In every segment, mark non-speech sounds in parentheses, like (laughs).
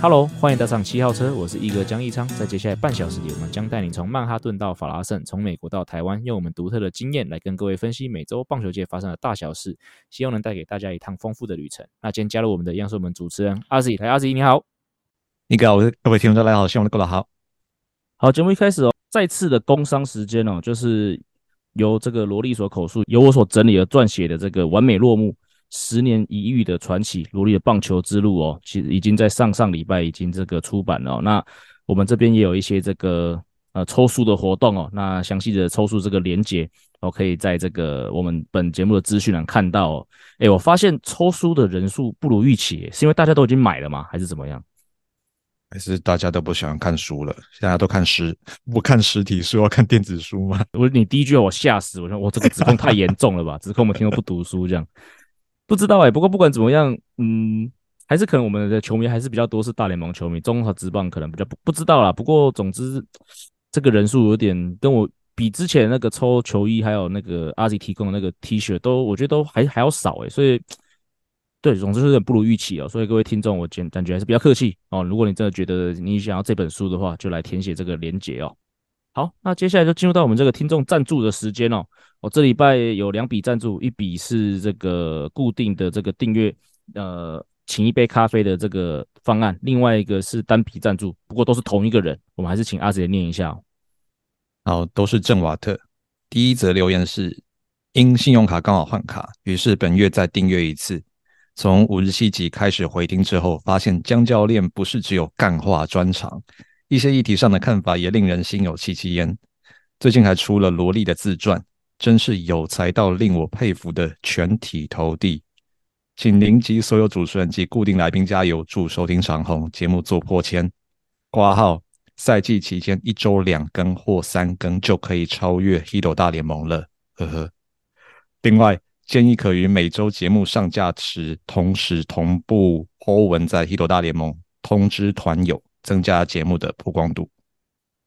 Hello，欢迎搭上七号车，我是一哥江一昌。在接下来半小时里，我们将带你从曼哈顿到法拉盛，从美国到台湾，用我们独特的经验来跟各位分析每周棒球界发生的大小事，希望能带给大家一趟丰富的旅程。那今天加入我们的，央视我们主持人阿 Z，来阿 Z，你好，你好，各位听众大家好，希望你过得好。好，节目一开始哦，再次的工商时间哦，就是由这个罗力所口述，由我所整理和撰写的这个完美落幕。十年一遇的传奇，罗力的棒球之路哦，其实已经在上上礼拜已经这个出版了哦。那我们这边也有一些这个呃抽书的活动哦。那详细的抽书这个连接，我可以在这个我们本节目的资讯栏看到哦。诶，我发现抽书的人数不如预期，是因为大家都已经买了吗？还是怎么样？还是大家都不喜欢看书了？大家都看实不看实体书，要看电子书吗？我你第一句话我吓死，我说我这个指控太严重了吧？指控我们听众不读书这样。不知道哎、不过不管怎么样，嗯，还是可能我们的球迷还是比较多，是大联盟球迷，中华职棒可能比较不不知道啦。不过总之，这个人数有点跟我比之前那个抽球衣，还有那个阿 Z 提供的那个 T 恤都，我觉得都还还要少哎、所以对，总之是有点不如预期哦。所以各位听众，我简感觉还是比较客气哦。如果你真的觉得你想要这本书的话，就来填写这个连结哦。好，那接下来就进入到我们这个听众赞助的时间哦。我这礼拜有两笔赞助，一笔是这个固定的这个订阅，呃，请一杯咖啡的这个方案，另外一个是单笔赞助，不过都是同一个人，我们还是请阿杰念一下哦。好，都是郑瓦特。第一则留言是因信用卡刚好换卡，于是本月再订阅一次。从五十七集开始回听之后，发现江教练不是只有干话专长。一些议题上的看法也令人心有戚戚焉。最近还出了罗莉的自传，真是有才到令我佩服的全体投递。请您及所有主持人及固定来宾加油，祝收听长虹，节目做破千。挂号赛季期间一周两更或三更就可以超越 Hito 大联盟了，呵呵。另外建议可于每周节目上架时同时同步 po 文在 Hito 大联盟通知团友。增加节目的曝光度。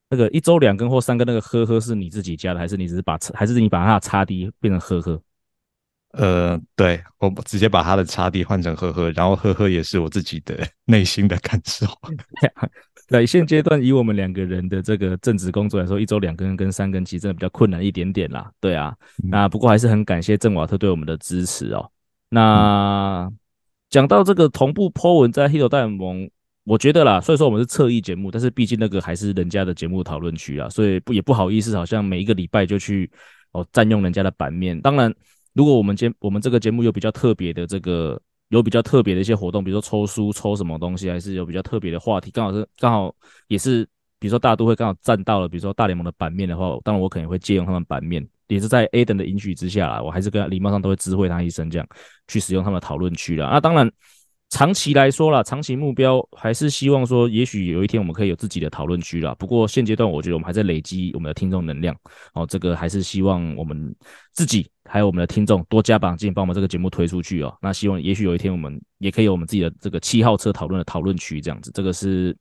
那个一周两更或三更，那个呵呵是你自己加的，还是你只是把还是你把它的插 D 变成呵呵？呃，对，我直接把它的插 D 换成呵呵，然后呵呵也是我自己的内心的感受。(laughs) 在现阶段，以我们两个人的这个正职工作来说，一周两更跟三更其实真的比较困难一点点啦。对啊，嗯、那不过还是很感谢郑瓦特对我们的支持哦。那、嗯、讲到这个同步 po 文在 Hito 大联盟。我觉得啦，所以说我们是侧翼节目，但是毕竟那个还是人家的节目讨论区啊，所以不也不好意思，好像每一个礼拜就去哦占用人家的版面。当然，如果我们节我们这个节目有比较特别的这个有比较特别的一些活动，比如说抽书抽什么东西，还是有比较特别的话题，刚好是刚好也是，比如说大都会刚好占到了，比如说大联盟的版面的话，当然我可能会借用他们版面，也是在 A 等的允许之下啦，我还是跟礼貌上都会知会他一声，这样去使用他们的讨论区啦。那当然。长期来说啦，长期目标还是希望说，也许有一天我们可以有自己的讨论区啦。不过现阶段，我觉得我们还在累积我们的听众能量哦。这个还是希望我们自己还有我们的听众多加把劲，帮我们这个节目推出去哦。那希望也许有一天我们也可以有我们自己的这个七号车讨论的讨论区这样子。这个是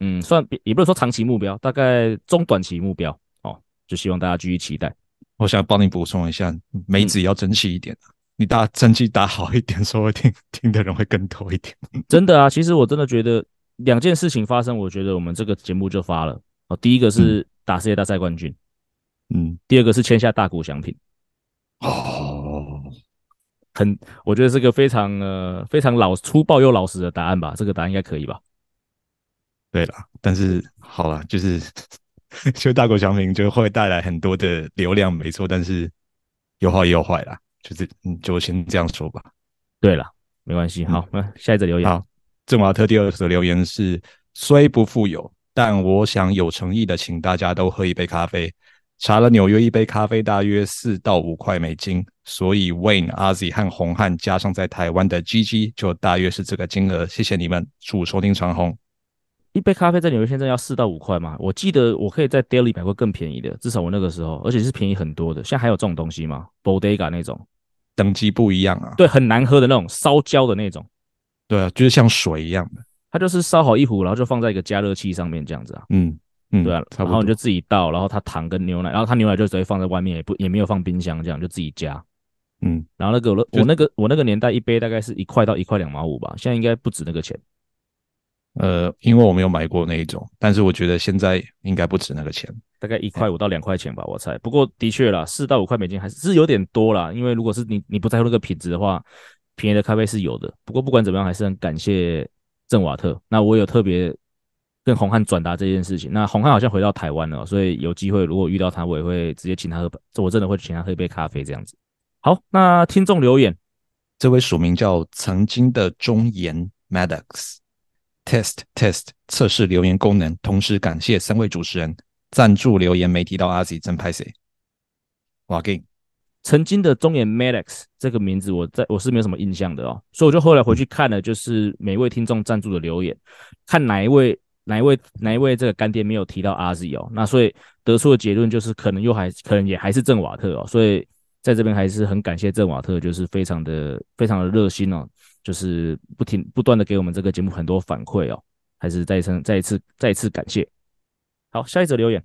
嗯，算也不是说长期目标，大概中短期目标哦。就希望大家继续期待。我想帮你补充一下，梅子要争气一点。嗯你打成绩打好一点，说不定听的人会更多一点。真的啊，其实我真的觉得两件事情发生，我觉得我们这个节目就发了。哦，第一个是打世界大赛冠军，嗯，第二个是签下大谷翔平。哦，很，我觉得是个非常呃非常老粗暴又老实的答案吧？这个答案应该可以吧？对了，但是好了，就是 (laughs) 就大谷翔平就会带来很多的流量，没错，但是有好也有坏啦。就是，嗯，就先这样说吧。对了，没关系。好，那、嗯、下一则留言。好，郑瓦特第二则留言是：虽不富有，但我想有诚意的，请大家都喝一杯咖啡。查了纽约一杯咖啡大约四到五块美金，所以 Wayne、阿 Z 和红汉加上在台湾的 GG 就大约是这个金额。谢谢你们，祝收听长虹。一杯咖啡在纽约现在要四到五块嘛？我记得我可以在 Daily 买过更便宜的，至少我那个时候，而且是便宜很多的。现在还有这种东西吗？Bodega 那种。等级不一样啊。对，很难喝的那种烧焦的那种。对啊，就是像水一样的。它就是烧好一壶，然后就放在一个加热器上面这样子啊。嗯嗯，对啊，然后你就自己倒，然后它糖跟牛奶，然后它牛奶就直接放在外面，也不也没有放冰箱，这样就自己加。嗯，然后那个我我那个我那个年代一杯大概是一块到一块两毛五吧，现在应该不止那个钱。呃，因为我没有买过那一种，但是我觉得现在应该不止那个钱，大概一块五到两块钱吧，我猜。不过的确啦，四到五块美金还是是有点多啦，因为如果是你你不在乎那个品质的话，便宜的咖啡是有的。不过不管怎么样，还是很感谢郑瓦特。那我有特别跟洪汉转达这件事情。那洪汉好像回到台湾了，所以有机会如果遇到他，我也会直接请他喝，这我真的会请他喝一杯咖啡这样子。好，那听众留言，这位署名叫曾经的忠言 Maddox Test Test 测试留言功能，同时感谢三位主持人赞助留言没提到阿 Z 真拍谢。哇给曾经的中言 Maddox 这个名字我在我是没有什么印象的哦，所以我就后来回去看了，就是每位听众赞助的留言，看哪一位哪一位哪一位这个干爹没有提到阿 Z 哦，那所以得出的结论就是可能又还可能也还是郑瓦特哦，所以。在这边还是很感谢郑瓦特，就是非常的非常的热心哦，就是不停不断的给我们这个节目很多反馈哦，还是再一次再一次再一次感谢。好，下一则留言，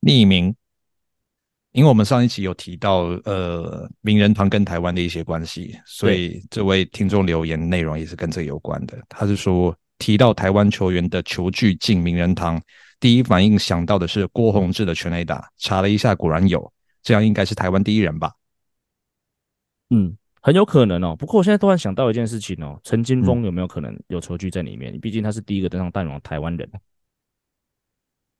匿名，因为我们上一期有提到呃名人堂跟台湾的一些关系，所以这位听众留言内容也是跟这个有关的。他是说提到台湾球员的球具进名人堂，第一反应想到的是郭泓志的全垒打，查了一下果然有。这样应该是台湾第一人吧？嗯，很有可能哦。不过我现在突然想到一件事情哦，陈金峰有没有可能有球具在里面？毕竟他是第一个登上大联盟的台湾人。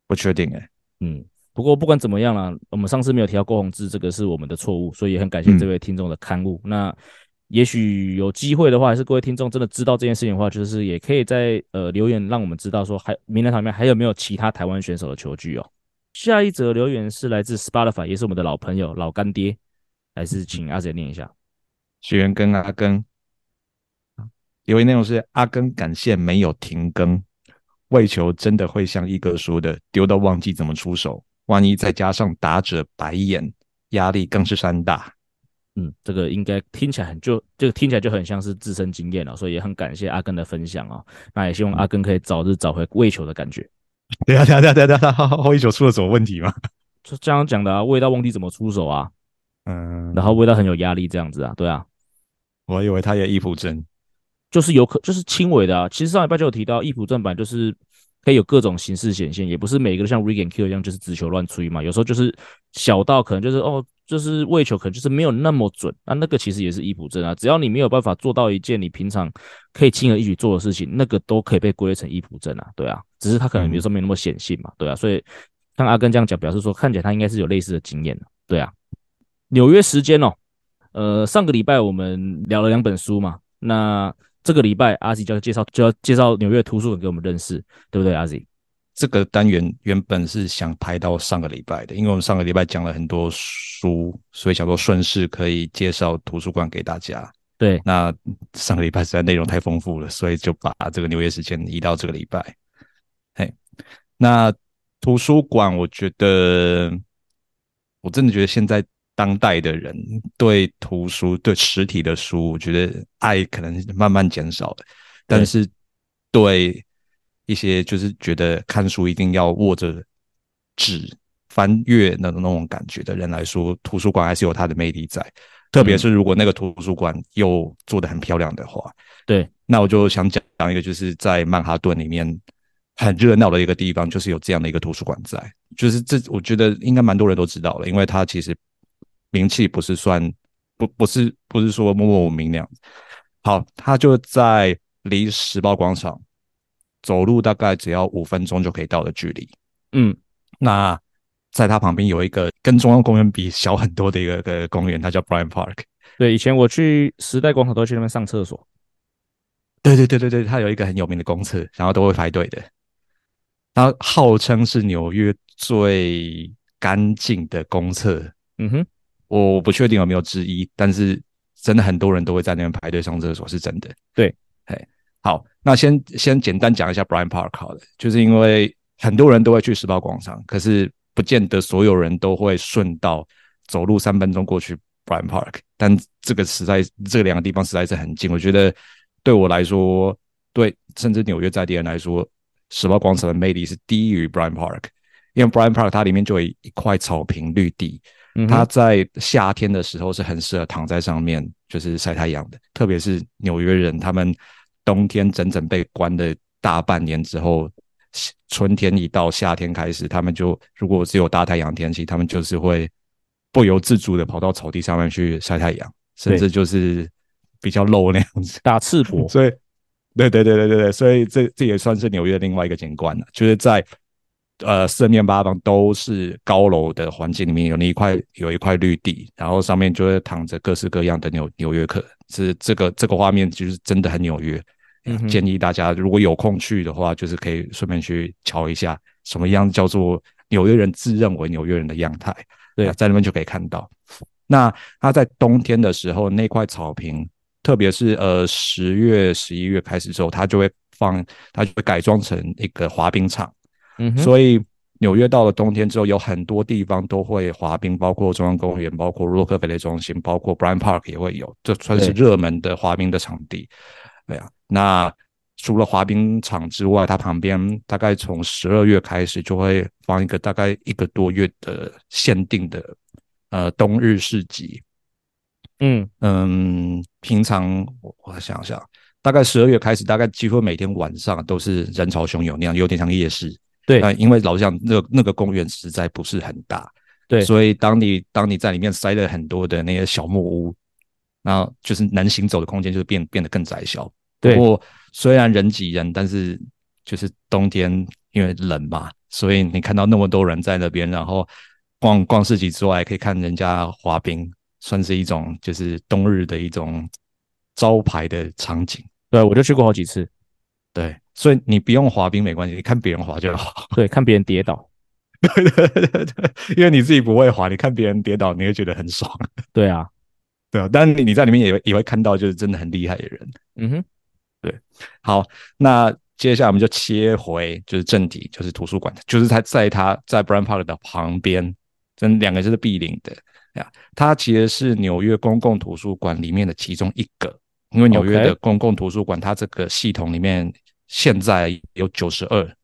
不确定哎。嗯，不过不管怎么样啦，我们上次没有提到郭宏志，这个是我们的错误，所以也很感谢这位听众的刊物。嗯、那也许有机会的话，还是各位听众真的知道这件事情的话，就是也可以在呃留言让我们知道说，还名人堂里面还有没有其他台湾选手的球具哦。下一则留言是来自 Spotify，也是我们的老朋友老干爹，还是请阿杰念一下。学员跟阿根留言内容是：阿根感谢没有停更，为求真的会像一哥说的，丢到忘记怎么出手，万一再加上打者白眼，压力更是山大。嗯，这个应该听起来很就这个听起来就很像是自身经验了，所以也很感谢阿根的分享哦。那也希望阿根可以早日找回喂球的感觉。对啊，对啊，对啊，对啊，他后一球出了什么问题吗？就这样讲的啊，味道忘记怎么出手啊，嗯，然后味道很有压力这样子啊，对啊，我以为他也易普症，就是有可就是轻微的啊。其实上礼拜就有提到，易普症版就是可以有各种形式显现，也不是每个都像 and Kill 一样就是直球乱吹嘛，有时候就是小到可能就是哦。就是喂球可能就是没有那么准，那那个其实也是易普症啊。只要你没有办法做到一件你平常可以轻而易举做的事情，那个都可以被归类成易普症啊。对啊，只是他可能有时候没那么显性嘛。对啊，所以像阿根这样讲，表示说看起来他应该是有类似的经验。对啊，纽约时间哦，呃，上个礼拜我们聊了两本书嘛，那这个礼拜阿 Z 就要介绍就要介绍纽约图书馆给我们认识，对不对，阿 Z？这个单元原本是想排到上个礼拜的，因为我们上个礼拜讲了很多书，所以想说顺势可以介绍图书馆给大家。对，那上个礼拜实在内容太丰富了，所以就把这个纽约时间移到这个礼拜。嘿，那图书馆，我觉得我真的觉得现在当代的人对图书、对实体的书，我觉得爱可能慢慢减少了，但是对。一些就是觉得看书一定要握着纸翻阅那种那种感觉的人来说，图书馆还是有它的魅力在。特别是如果那个图书馆又做得很漂亮的话，对，那我就想讲讲一个，就是在曼哈顿里面很热闹的一个地方，就是有这样的一个图书馆在。就是这，我觉得应该蛮多人都知道了，因为它其实名气不是算不不是不是说默默无名那样子。好，它就在离时报广场。走路大概只要五分钟就可以到的距离。嗯，那在它旁边有一个跟中央公园比小很多的一个个公园，它叫 Bryant Park。对，以前我去时代广场都去那边上厕所。对对对对对，它有一个很有名的公厕，然后都会排队的。它号称是纽约最干净的公厕。嗯哼，我不确定有没有之一，但是真的很多人都会在那边排队上厕所，是真的。对，嘿。好，那先先简单讲一下 Bryant Park 好了，就是因为很多人都会去时报广场，可是不见得所有人都会顺道走路三分钟过去 Bryant Park，但这个实在这两个地方实在是很近，我觉得对我来说，对甚至纽约在地人来说，时报广场的魅力是低于 Bryant Park，因为 Bryant Park 它里面就有一块草坪绿地，它在夏天的时候是很适合躺在上面就是晒太阳的，特别是纽约人，他们冬天整整被关的大半年之后。春天一到，夏天开始，他们就如果只有大太阳天气，他们就是会不由自主的跑到草地上面去晒太阳，甚至就是比较露那样子，打赤膊。(laughs) 所以，对对对对对对，所以这这也算是纽约另外一个景观了，就是在呃四面八方都是高楼的环境里面，有那一块有一块绿地，然后上面就会躺着各式各样的纽纽约客，是这个这个画面就是真的很纽约。嗯、建议大家如果有空去的话，就是可以顺便去瞧一下什么样叫做纽约人自认为纽约人的样态。对，在那边就可以看到。那他在冬天的时候，那块草坪，特别是呃十月、十一月开始之后，他就会放，他就会改装成一个滑冰场。嗯，所以纽约到了冬天之后，有很多地方都会滑冰，包括中央公园，包括洛克菲勒中心，包括 Bryant Park 也会有，这算是热门的滑冰的场地。对啊。那除了滑冰场之外，它旁边大概从十二月开始就会放一个大概一个多月的限定的呃冬日市集。嗯嗯，平常我我想想，大概十二月开始，大概几乎每天晚上都是人潮汹涌那样，有点像夜市。对，那因为老实讲，那个那个公园实在不是很大。对，所以当你当你在里面塞了很多的那些小木屋，然后就是能行走的空间就是变变得更窄小。不过虽然人挤人，但是就是冬天因为冷嘛，所以你看到那么多人在那边，然后逛逛市集之外，可以看人家滑冰，算是一种就是冬日的一种招牌的场景。对，我就去过好几次。对，所以你不用滑冰没关系，你看别人滑就好。(laughs) 对，看别人跌倒。对对对因为你自己不会滑，你看别人跌倒，你会觉得很爽。对啊，(laughs) 对啊，但你你在里面也也会看到就是真的很厉害的人。嗯哼。对，好，那接下来我们就切回就是正题，就是图书馆，就是他在他在 Bryant Park 的旁边，这两个就是毗邻的呀。它其实是纽约公共图书馆里面的其中一个，因为纽约的公共图书馆它这个系统里面现在有九十二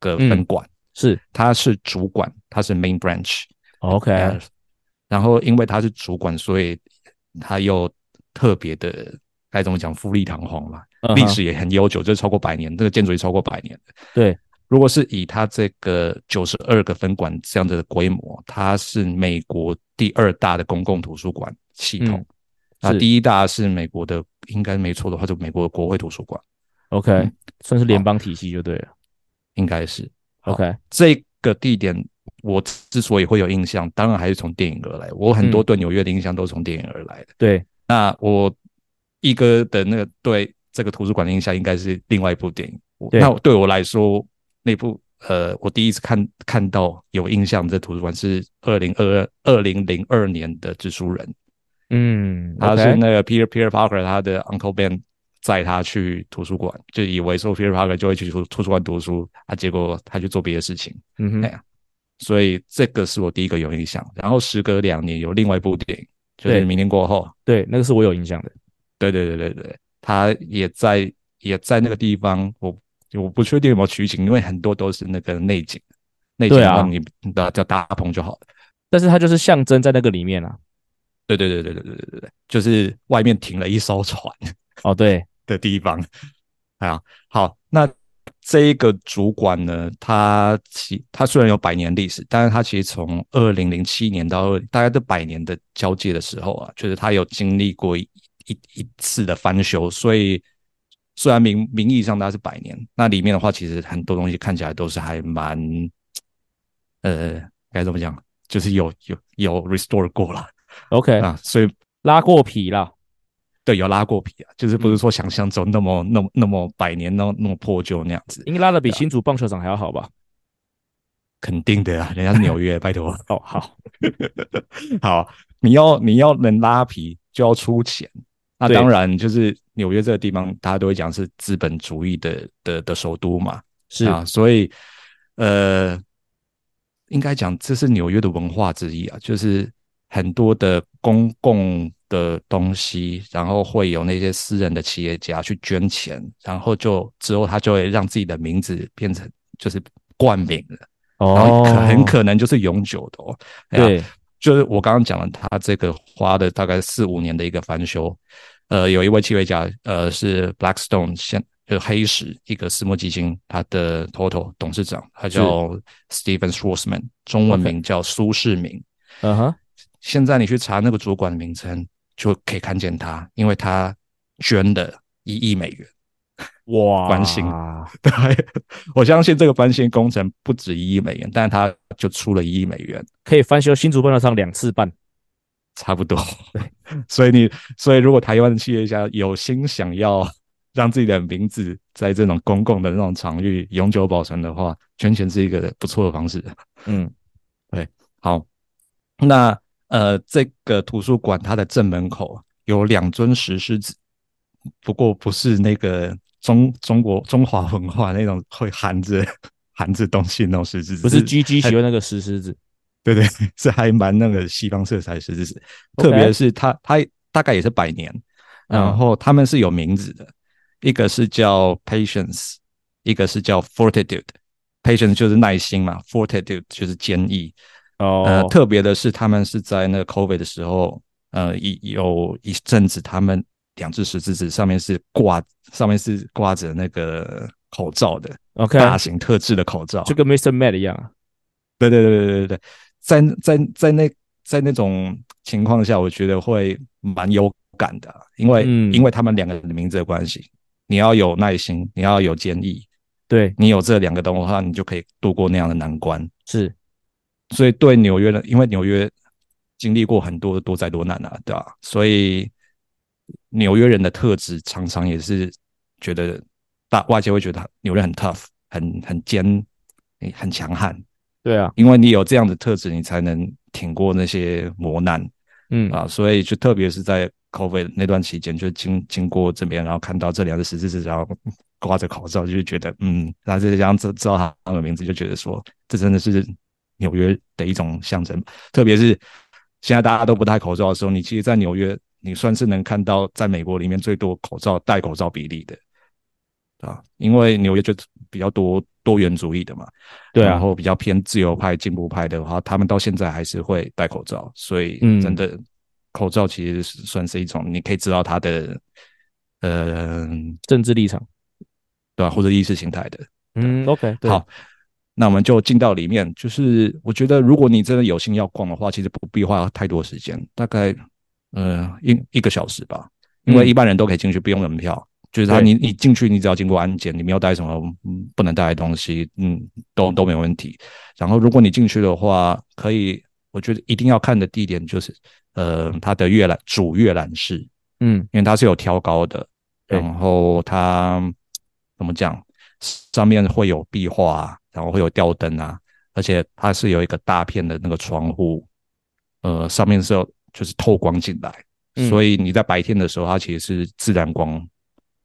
个分馆，嗯、是他是主管，他是 Main Branch。OK，然后因为他是主管，所以他又特别的。该怎么讲？富丽堂皇嘛，历史也很悠久，这、就是、超过百年，这个建筑也超过百年的。对，如果是以他这个九十二个分馆这样的规模，它是美国第二大的公共图书馆系统。那、嗯、第一大是美国的，应该没错的话，就美国的国会图书馆。OK，、嗯、算是联邦体系就对了，应该是。OK，这个地点我之所以会有印象，当然还是从电影而来。我很多对纽约的印象都是从电影而来的。嗯、对，那我。一哥的那个对这个图书馆的印象应该是另外一部电影。那对我来说，那部呃，我第一次看看到有印象这图书馆是二零二二二零零二年的《蜘蛛人》。嗯，他是那个 Peter Peter Parker 他的 Uncle Ben 载他去图书馆，就以为说 Peter Parker 就会去图图书馆读书，啊，结果他去做别的事情。嗯哼，所以这个是我第一个有印象。然后时隔两年有另外一部电影，就是明年过后，对，那个是我有印象的。对对对对对，他也在也在那个地方，我我不确定有没有取景，因为很多都是那个内景，内景让你的叫大棚就好了。但是它就是象征在那个里面啊。对对对对对对对对，就是外面停了一艘船哦，对的地方。(laughs) 啊，好，那这一个主管呢，他其他虽然有百年历史，但是他其实从二零零七年到大概这百年的交界的时候啊，就是他有经历过一。一一次的翻修，所以虽然名名义上它是百年，那里面的话其实很多东西看起来都是还蛮，呃，该怎么讲，就是有有有 restore 过了，OK 啊，所以拉过皮了，对，有拉过皮啊，就是不是说想象中那么那么那么百年那么那么破旧那样子，应该拉的比新竹棒球场还要好吧？肯定的啊，人家是纽约，拜托。(laughs) 哦，好。(laughs) 好，你要你要能拉皮就要出钱。那当然，就是纽约这个地方，大家都会讲是资本主义的的的首都嘛，是。啊，所以呃，应该讲这是纽约的文化之一啊，就是很多的公共的东西，然后会有那些私人的企业家去捐钱，然后就之后他就会让自己的名字变成就是冠名了，哦，然后可很可能就是永久的哦。对，就是我刚刚讲了，他这个花的大概四五年的一个翻修，呃，有一位企业家，呃，是 Blackstone 现就是黑石一个私募基金，他的 Total 董事长，他叫 Stephen Schwarzman，中文名叫苏世民。嗯哼。现在你去查那个主管的名称，就可以看见他，因为他捐了一亿美元，哇！翻新，(laughs) 对，我相信这个翻新工程不止一亿美元，但是他就出了一亿美元，可以翻修新竹半岛上两次半，差不多。所以你，所以如果台湾的企业家有心想要让自己的名字在这种公共的那种场域永久保存的话，捐钱是一个不错的方式。嗯，对，好，那。呃，这个图书馆它的正门口有两尊石狮子，不过不是那个中中国中华文化那种会含着含着东西那种石狮子，不是 GG 喜欢那个石狮子，(laughs) 对对，是还蛮那个西方色彩的石狮子，特别是它它大概也是百年，然后他们是有名字的，嗯、一个是叫 Patience，一个是叫 Fortitude，Patience 就是耐心嘛，Fortitude 就是坚毅。哦，呃，特别的是，他们是在那个 COVID 的时候，呃，一有一阵子，他们两只食指指上面是挂，上面是挂着那个口罩的，OK，大型特制的口罩，就跟 Mr. Med 一样。对对对对对对，在在在那在那种情况下，我觉得会蛮有感的，因为、嗯、因为他们两个人的名字的关系，你要有耐心，你要有坚毅，对，你有这两个东西的话，你就可以度过那样的难关，是。所以对纽约的，因为纽约经历过很多多灾多难啊，对吧？所以纽约人的特质常常也是觉得大外界会觉得纽约很 tough，很很坚，很强悍。对啊，因为你有这样的特质，你才能挺过那些磨难。嗯啊，所以就特别是在 COVID 那段期间，就经经过这边，然后看到这两个十字字，然后挂着口罩，就觉得嗯，然后这样子知道他的名字，就觉得说这真的是。纽约的一种象征，特别是现在大家都不戴口罩的时候，你其实，在纽约，你算是能看到在美国里面最多口罩戴口罩比例的啊，因为纽约就比较多多元主义的嘛，对啊，然后比较偏自由派、进步派的话，他们到现在还是会戴口罩，所以真的口罩其实算是一种，你可以知道他的呃政治立场，对吧、啊？或者意识形态的，嗯，OK，好。那我们就进到里面，就是我觉得，如果你真的有心要逛的话，其实不必花太多时间，大概呃一一个小时吧，因为一般人都可以进去，不用门票。嗯、就是他你你进去，你只要经过安检，你没有带什么不能带的东西，嗯，都都没有问题。然后如果你进去的话，可以，我觉得一定要看的地点就是呃它的阅览主阅览室，嗯，因为它是有挑高的，然后它怎么讲，上面会有壁画。然后会有吊灯啊，而且它是有一个大片的那个窗户，呃，上面是有就是透光进来，嗯，所以你在白天的时候，它其实是自然光，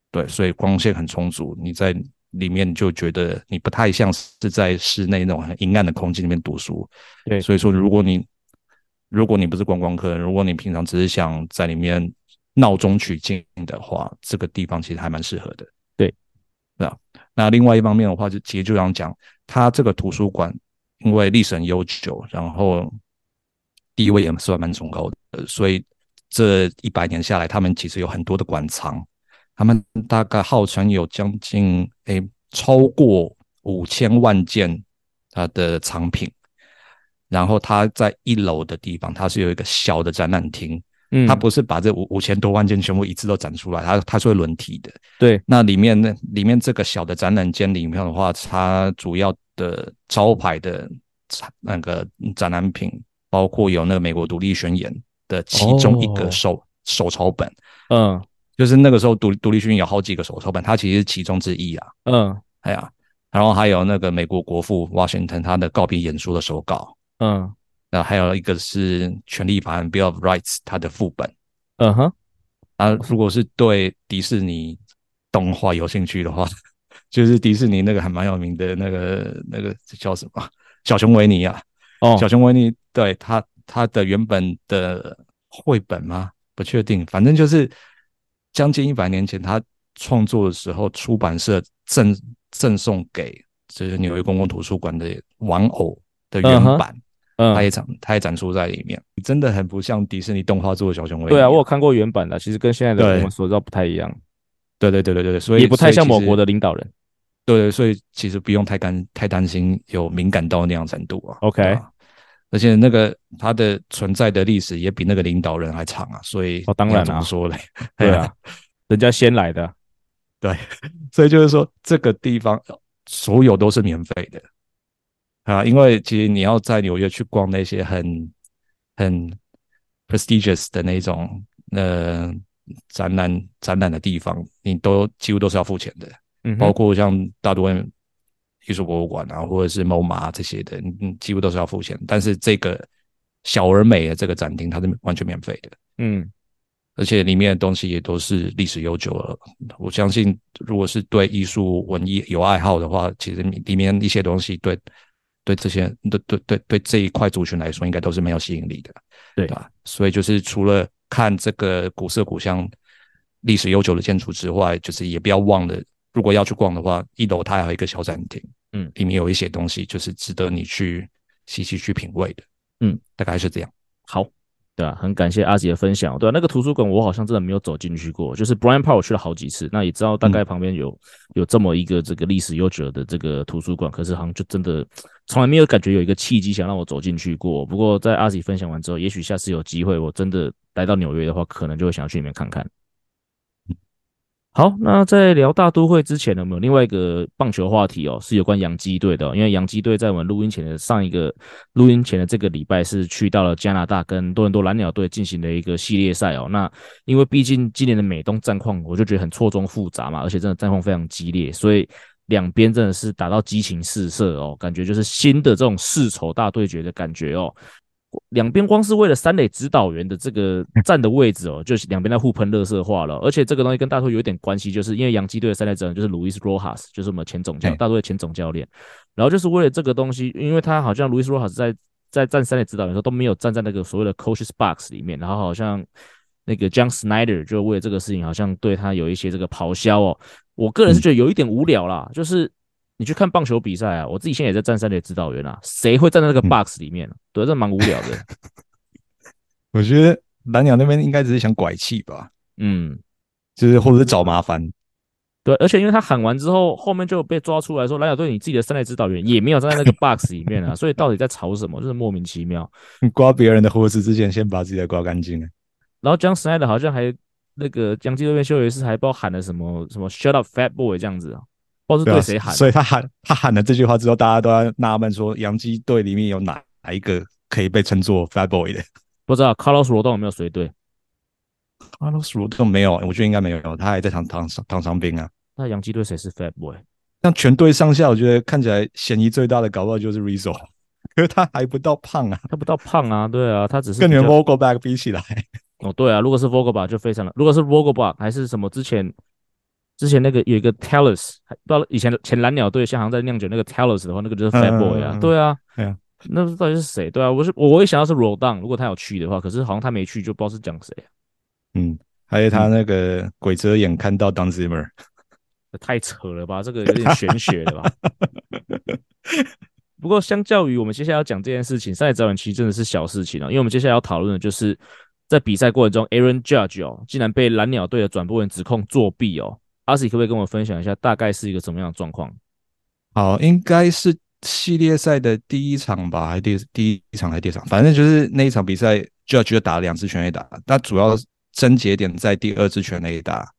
对，所以光线很充足。你在里面就觉得你不太像是在室内那种很阴暗的空间里面读书，对。所以说，如果你如果你不是观光客，如果你平常只是想在里面闹中取静的话，这个地方其实还蛮适合的，对，对啊。那另外一方面的话，就其实就想讲，它这个图书馆因为历史很悠久，然后地位也算蛮崇高的，所以这一百年下来，他们其实有很多的馆藏，他们大概号称有将近诶超过五千万件它的藏品，然后它在一楼的地方，它是有一个小的展览厅。嗯，它不是把这五五千多万件全部一次都展出来，它它是会轮替的。对，那里面那里面这个小的展览间里面的话，它主要的招牌的那个展览品，包括有那个美国独立宣言的其中一个手、哦、手抄本。嗯，就是那个时候独独立宣言有好几个手抄本，它其实是其中之一啊。嗯，哎呀，然后还有那个美国国父 Washington 他的告别演说的手稿。嗯。那还有一个是《权利法案》（Bill of Rights） 它的副本，嗯哼。啊，如果是对迪士尼动画有兴趣的话，就是迪士尼那个还蛮有名的那个那个叫什么小熊维尼啊？哦，小熊维尼，对他他的原本的绘本吗？不确定，反正就是将近一百年前他创作的时候，出版社赠赠送给就是纽约公共图书馆的玩偶的原版，嗯，他也展，他也展出在里面。真的很不像迪士尼动画做的小熊维尼。对啊，我有看过原版的，其实跟现在的我们所知道不太一样。对对对对对对，所以也不太像某国的领导人。对对，所以其实不用太担太担心有敏感到那样程度啊。OK，而且那个它的存在的历史也比那个领导人还长啊，所以哦，当然怎么说嘞？(laughs) 对啊，人家先来的。对，所以就是说这个地方所有都是免费的啊，因为其实你要在纽约去逛那些很很 prestigious 的那种呃展览展览的地方，你都几乎都是要付钱的。嗯，包括像大都会艺术博物馆啊，或者是 MoMA 这些的，嗯，几乎都是要付钱。但是这个小而美的这个展厅，它是完全免费的。嗯，而且里面的东西也都是历史悠久了。我相信，如果是对艺术文艺有爱好的话，其实里面一些东西对对这些对对对对这一块族群来说，应该都是没有吸引力的，对吧？所以就是除了看这个古色古香、历史悠久的建筑之外，就是也不要忘了。如果要去逛的话，一楼它还有一个小展厅，嗯，里面有一些东西，就是值得你去细细去品味的，嗯，大概是这样。好，对啊，很感谢阿杰的分享，对啊，那个图书馆我好像真的没有走进去过，就是 Bryant Park 我去了好几次，那也知道大概旁边有、嗯、有这么一个这个历史悠久的这个图书馆，可是好像就真的从来没有感觉有一个契机想让我走进去过。不过在阿杰分享完之后，也许下次有机会，我真的来到纽约的话，可能就会想要去里面看看。好，那在聊大都会之前呢，我们有另外一个棒球话题哦，是有关洋基队的。因为洋基队在我们录音前的上一个录音前的这个礼拜是去到了加拿大跟多伦多蓝鸟队进行了一个系列赛哦。那因为毕竟今年的美东战况，我就觉得很错综复杂嘛，而且真的战况非常激烈，所以两边真的是打到激情四射哦，感觉就是新的这种世仇大对决的感觉哦。两边光是为了三垒指导员的这个站的位置哦，就是两边在互喷乐色话了。而且这个东西跟大都会有一点关系，就是因为洋基队的三垒指导员就是 Luis Rojas，就是我们前总教，大都会前总教练。然后就是为了这个东西，因为他好像 Luis Rojas 在在站三垒指导员的时候都没有站在那个所谓的 Coach's Box 里面，然后好像那个 John Schneider 就为了这个事情，好像对他有一些这个咆哮哦。我个人是觉得有一点无聊啦，就是。你去看棒球比赛啊！我自己现在也在站三垒指导员啊，谁会站在那个 box 里面？嗯、对，这蛮无聊的。(laughs) 我觉得蓝鸟那边应该只是想拐气吧，嗯，就是或者是找麻烦。对，而且因为他喊完之后，后面就被抓出来说蓝鸟队你自己的三垒指导员也没有站在那个 box 里面啊，(laughs) 所以到底在吵什么？就是莫名其妙。你刮别人的胡子之前，先把自己的刮干净。然后 John Schneider 好像还那个江基这边休息室还不知道喊了什么什么 “shut up fat boy” 这样子啊。不知道是对谁喊，所以他喊他喊了这句话之后，大家都在纳闷说，洋基队里面有哪哪一个可以被称作 Fat Boy 的？不知道 Carlos Rodon 有没有随队？Carlos Rodon 没有，我觉得应该没有，他还在躺躺躺伤兵啊。那洋基队谁是 Fat Boy？像全队上下，我觉得看起来嫌疑最大的，搞不好就是 Rizzo，(laughs) 可是他还不到胖啊，他不到胖啊，对啊，他只是跟你们 Vogelback 比起来，哦，对啊，如果是 Vogelback 就非常的，如果是 Vogelback 还是什么之前。之前那个有一个 Tellus，不知道以前前蓝鸟队像好像在酿酒那个 Tellus 的话，那个就是 Fat Boy 啊，嗯、对啊，对啊，那到底是谁？对啊，我是我我也想要是 Roll Down，如果他有去的话，可是好像他没去，就不知道是讲谁啊。嗯，还有他那个鬼遮眼看到 Don Zimmer，太扯了吧，这个有点玄学了吧。(laughs) 不过相较于我们接下来要讲这件事情，三垒指导员其实真的是小事情啊，因为我们接下来要讨论的就是在比赛过程中，Aaron Judge 哦，竟然被蓝鸟队的转播员指控作弊哦。阿喜可不可以跟我分享一下，大概是一个什么样的状况？好，应该是系列赛的第一场吧，还是第第一场还是第二场？反正就是那一场比赛，Judge 就打了两次全垒打。那主要症结点在第二支全垒打，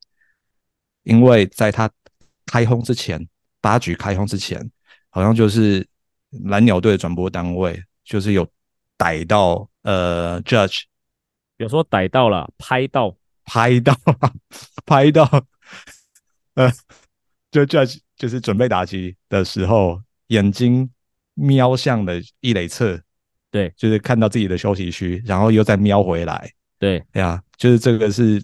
因为在他开轰之前，八局开轰之前，好像就是蓝鸟队的转播单位就是有逮到呃 Judge，有说逮到了，拍到，拍到，(laughs) 拍到。呃，就 Judge 就是准备打击的时候，眼睛瞄向了一垒侧，对，就是看到自己的休息区，然后又再瞄回来，对，哎呀，就是这个是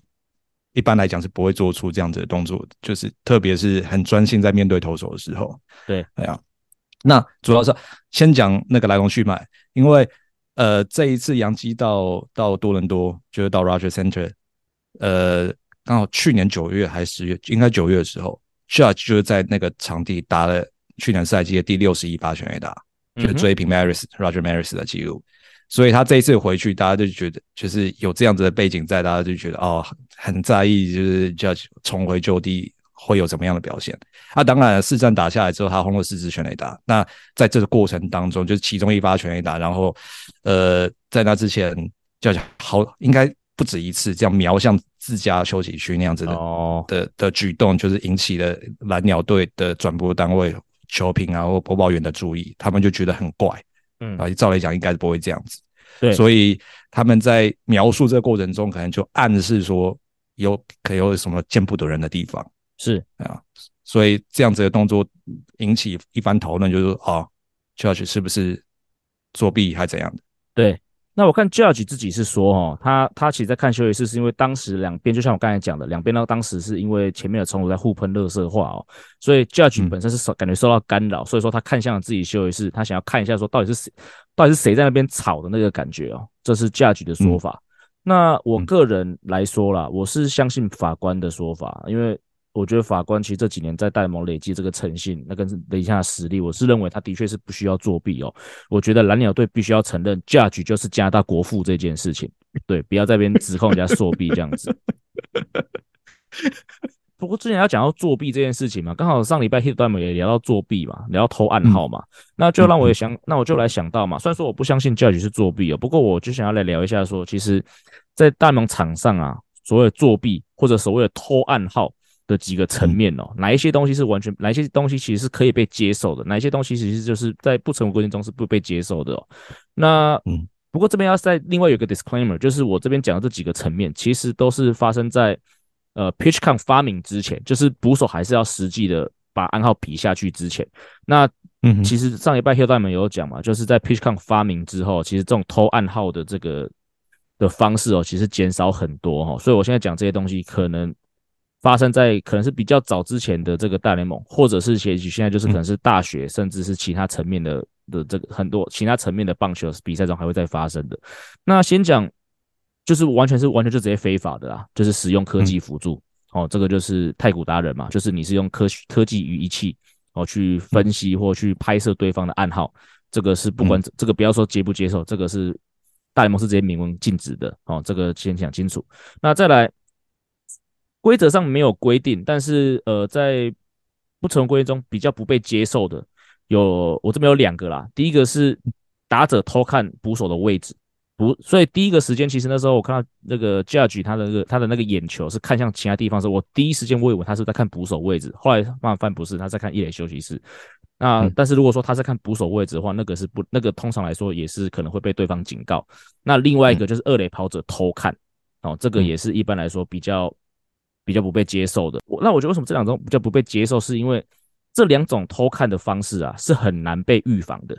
一般来讲是不会做出这样子的动作，就是特别是很专心在面对投手的时候，对，哎呀，那主要是先讲那个来龙去脉，因为呃，这一次杨基到到多伦多，就是到 Rogers Center，呃，刚好去年九月还是十月，应该九月的时候，Judge 就是在那个场地打了去年赛季的第六十一发全垒打，就是追平 Maris、嗯、Roger Maris 的记录。所以他这一次回去，大家就觉得就是有这样子的背景在，大家就觉得哦，很在意，就是 Judge 重回旧地会有怎么样的表现。那、啊、当然，四战打下来之后，他轰了四支全垒打。那在这个过程当中，就是其中一发全垒打，然后呃，在那之前，Judge 好应该不止一次这样瞄向自家休息区那样子的、oh. 的的举动，就是引起了蓝鸟队的转播单位、球评啊或播报员的注意，他们就觉得很怪。嗯，啊，照理讲应该是不会这样子，对，所以他们在描述这个过程中，可能就暗示说有可能有什么见不得人的地方，是啊，所以这样子的动作引起一番讨论，就是说啊，Judge 是不是作弊还是怎样的？对。那我看 Judge 自己是说，哦，他他其实在看休息室，是因为当时两边就像我刚才讲的，两边呢当时是因为前面的冲突在互喷垃圾话哦，所以 Judge 本身是受感觉受到干扰，所以说他看向了自己休息室，他想要看一下说到底是谁，到底是谁在那边吵的那个感觉哦，这是 Judge 的说法。那我个人来说啦，我是相信法官的说法，因为。我觉得法官其实这几年在大联盟累积这个诚信，那跟累积下实力，我是认为他的确是不需要作弊哦。我觉得蓝鸟队必须要承认，Judge 就是加大国父这件事情，对，不要在那边指控人家作弊这样子。不过之前要讲到作弊这件事情嘛，刚好上礼拜 Hit 也聊到作弊嘛，聊到偷暗号嘛，那就让我也想，那我就来想到嘛，虽然说我不相信 Judge 是作弊哦，不过我就想要来聊一下说，其实，在大联盟场上啊，所谓的作弊或者所谓的偷暗号。的几个层面哦，哪一些东西是完全，哪一些东西其实是可以被接受的，哪一些东西其实就是在不成文规定中是不被接受的哦。那嗯，不过这边要在另外有一个 disclaimer，就是我这边讲的这几个层面，其实都是发生在呃 PitchCom 发明之前，就是捕手还是要实际的把暗号比下去之前。那嗯，其实上一拜 Hilda 们有讲嘛，就是在 PitchCom 发明之后，其实这种偷暗号的这个的方式哦，其实减少很多哈。所以我现在讲这些东西可能。发生在可能是比较早之前的这个大联盟，或者是也许现在就是可能是大学，嗯、甚至是其他层面的的这个很多其他层面的棒球比赛中还会再发生的。那先讲，就是完全是完全就直接非法的啦，就是使用科技辅助、嗯、哦，这个就是太古达人嘛，就是你是用科科技与仪器哦去分析或去拍摄对方的暗号，这个是不管、嗯、这个不要说接不接受，这个是大联盟是直接明文禁止的哦，这个先讲清楚。那再来。规则上没有规定，但是呃，在不成文规定中比较不被接受的有，我这边有两个啦。第一个是打者偷看捕手的位置，不，所以第一个时间其实那时候我看到那个 Judge 他的那个他的那个眼球是看向其他地方的时候，我第一时间我以为他是在看捕手位置，后来慢慢发现不是，他在看一垒休息室。那、嗯、但是如果说他在看捕手位置的话，那个是不那个通常来说也是可能会被对方警告。那另外一个就是二垒跑者偷看，哦，这个也是一般来说比较。比较不被接受的，我那我觉得为什么这两种比较不被接受，是因为这两种偷看的方式啊是很难被预防的。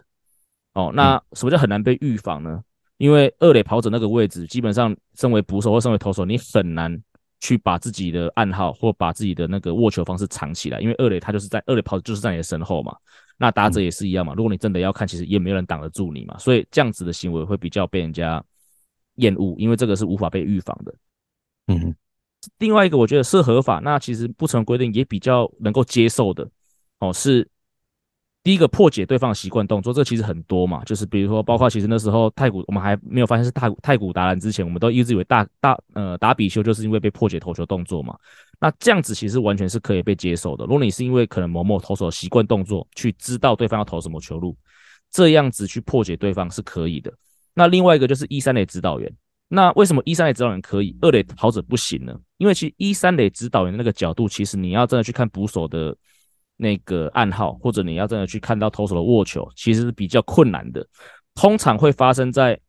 哦，那什么叫很难被预防呢？因为二垒跑者那个位置，基本上身为捕手或身为投手，你很难去把自己的暗号或把自己的那个握球方式藏起来，因为二垒他就是在二垒跑者就是在你的身后嘛。那打者也是一样嘛，如果你真的要看，其实也没有人挡得住你嘛，所以这样子的行为会比较被人家厌恶，因为这个是无法被预防的。嗯。另外一个我觉得是合法，那其实不成规定也比较能够接受的哦。是第一个破解对方的习惯动作，这其实很多嘛，就是比如说，包括其实那时候太古我们还没有发现是太太古达人之前，我们都一直以为大大呃达比修就是因为被破解投球动作嘛。那这样子其实完全是可以被接受的。如果你是因为可能某某投手习惯动作去知道对方要投什么球路，这样子去破解对方是可以的。那另外一个就是一三垒指导员。那为什么一三垒指导员可以，二垒跑者不行呢？因为其实一三垒指导员那个角度，其实你要真的去看捕手的那个暗号，或者你要真的去看到投手的握球，其实是比较困难的。通常会发生在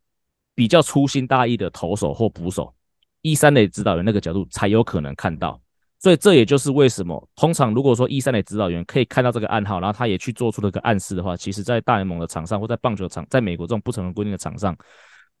比较粗心大意的投手或捕手，一三垒指导员那个角度才有可能看到。所以这也就是为什么，通常如果说一三垒指导员可以看到这个暗号，然后他也去做出了个暗示的话，其实在大联盟的场上或在棒球场，在美国这种不成文规定的场上。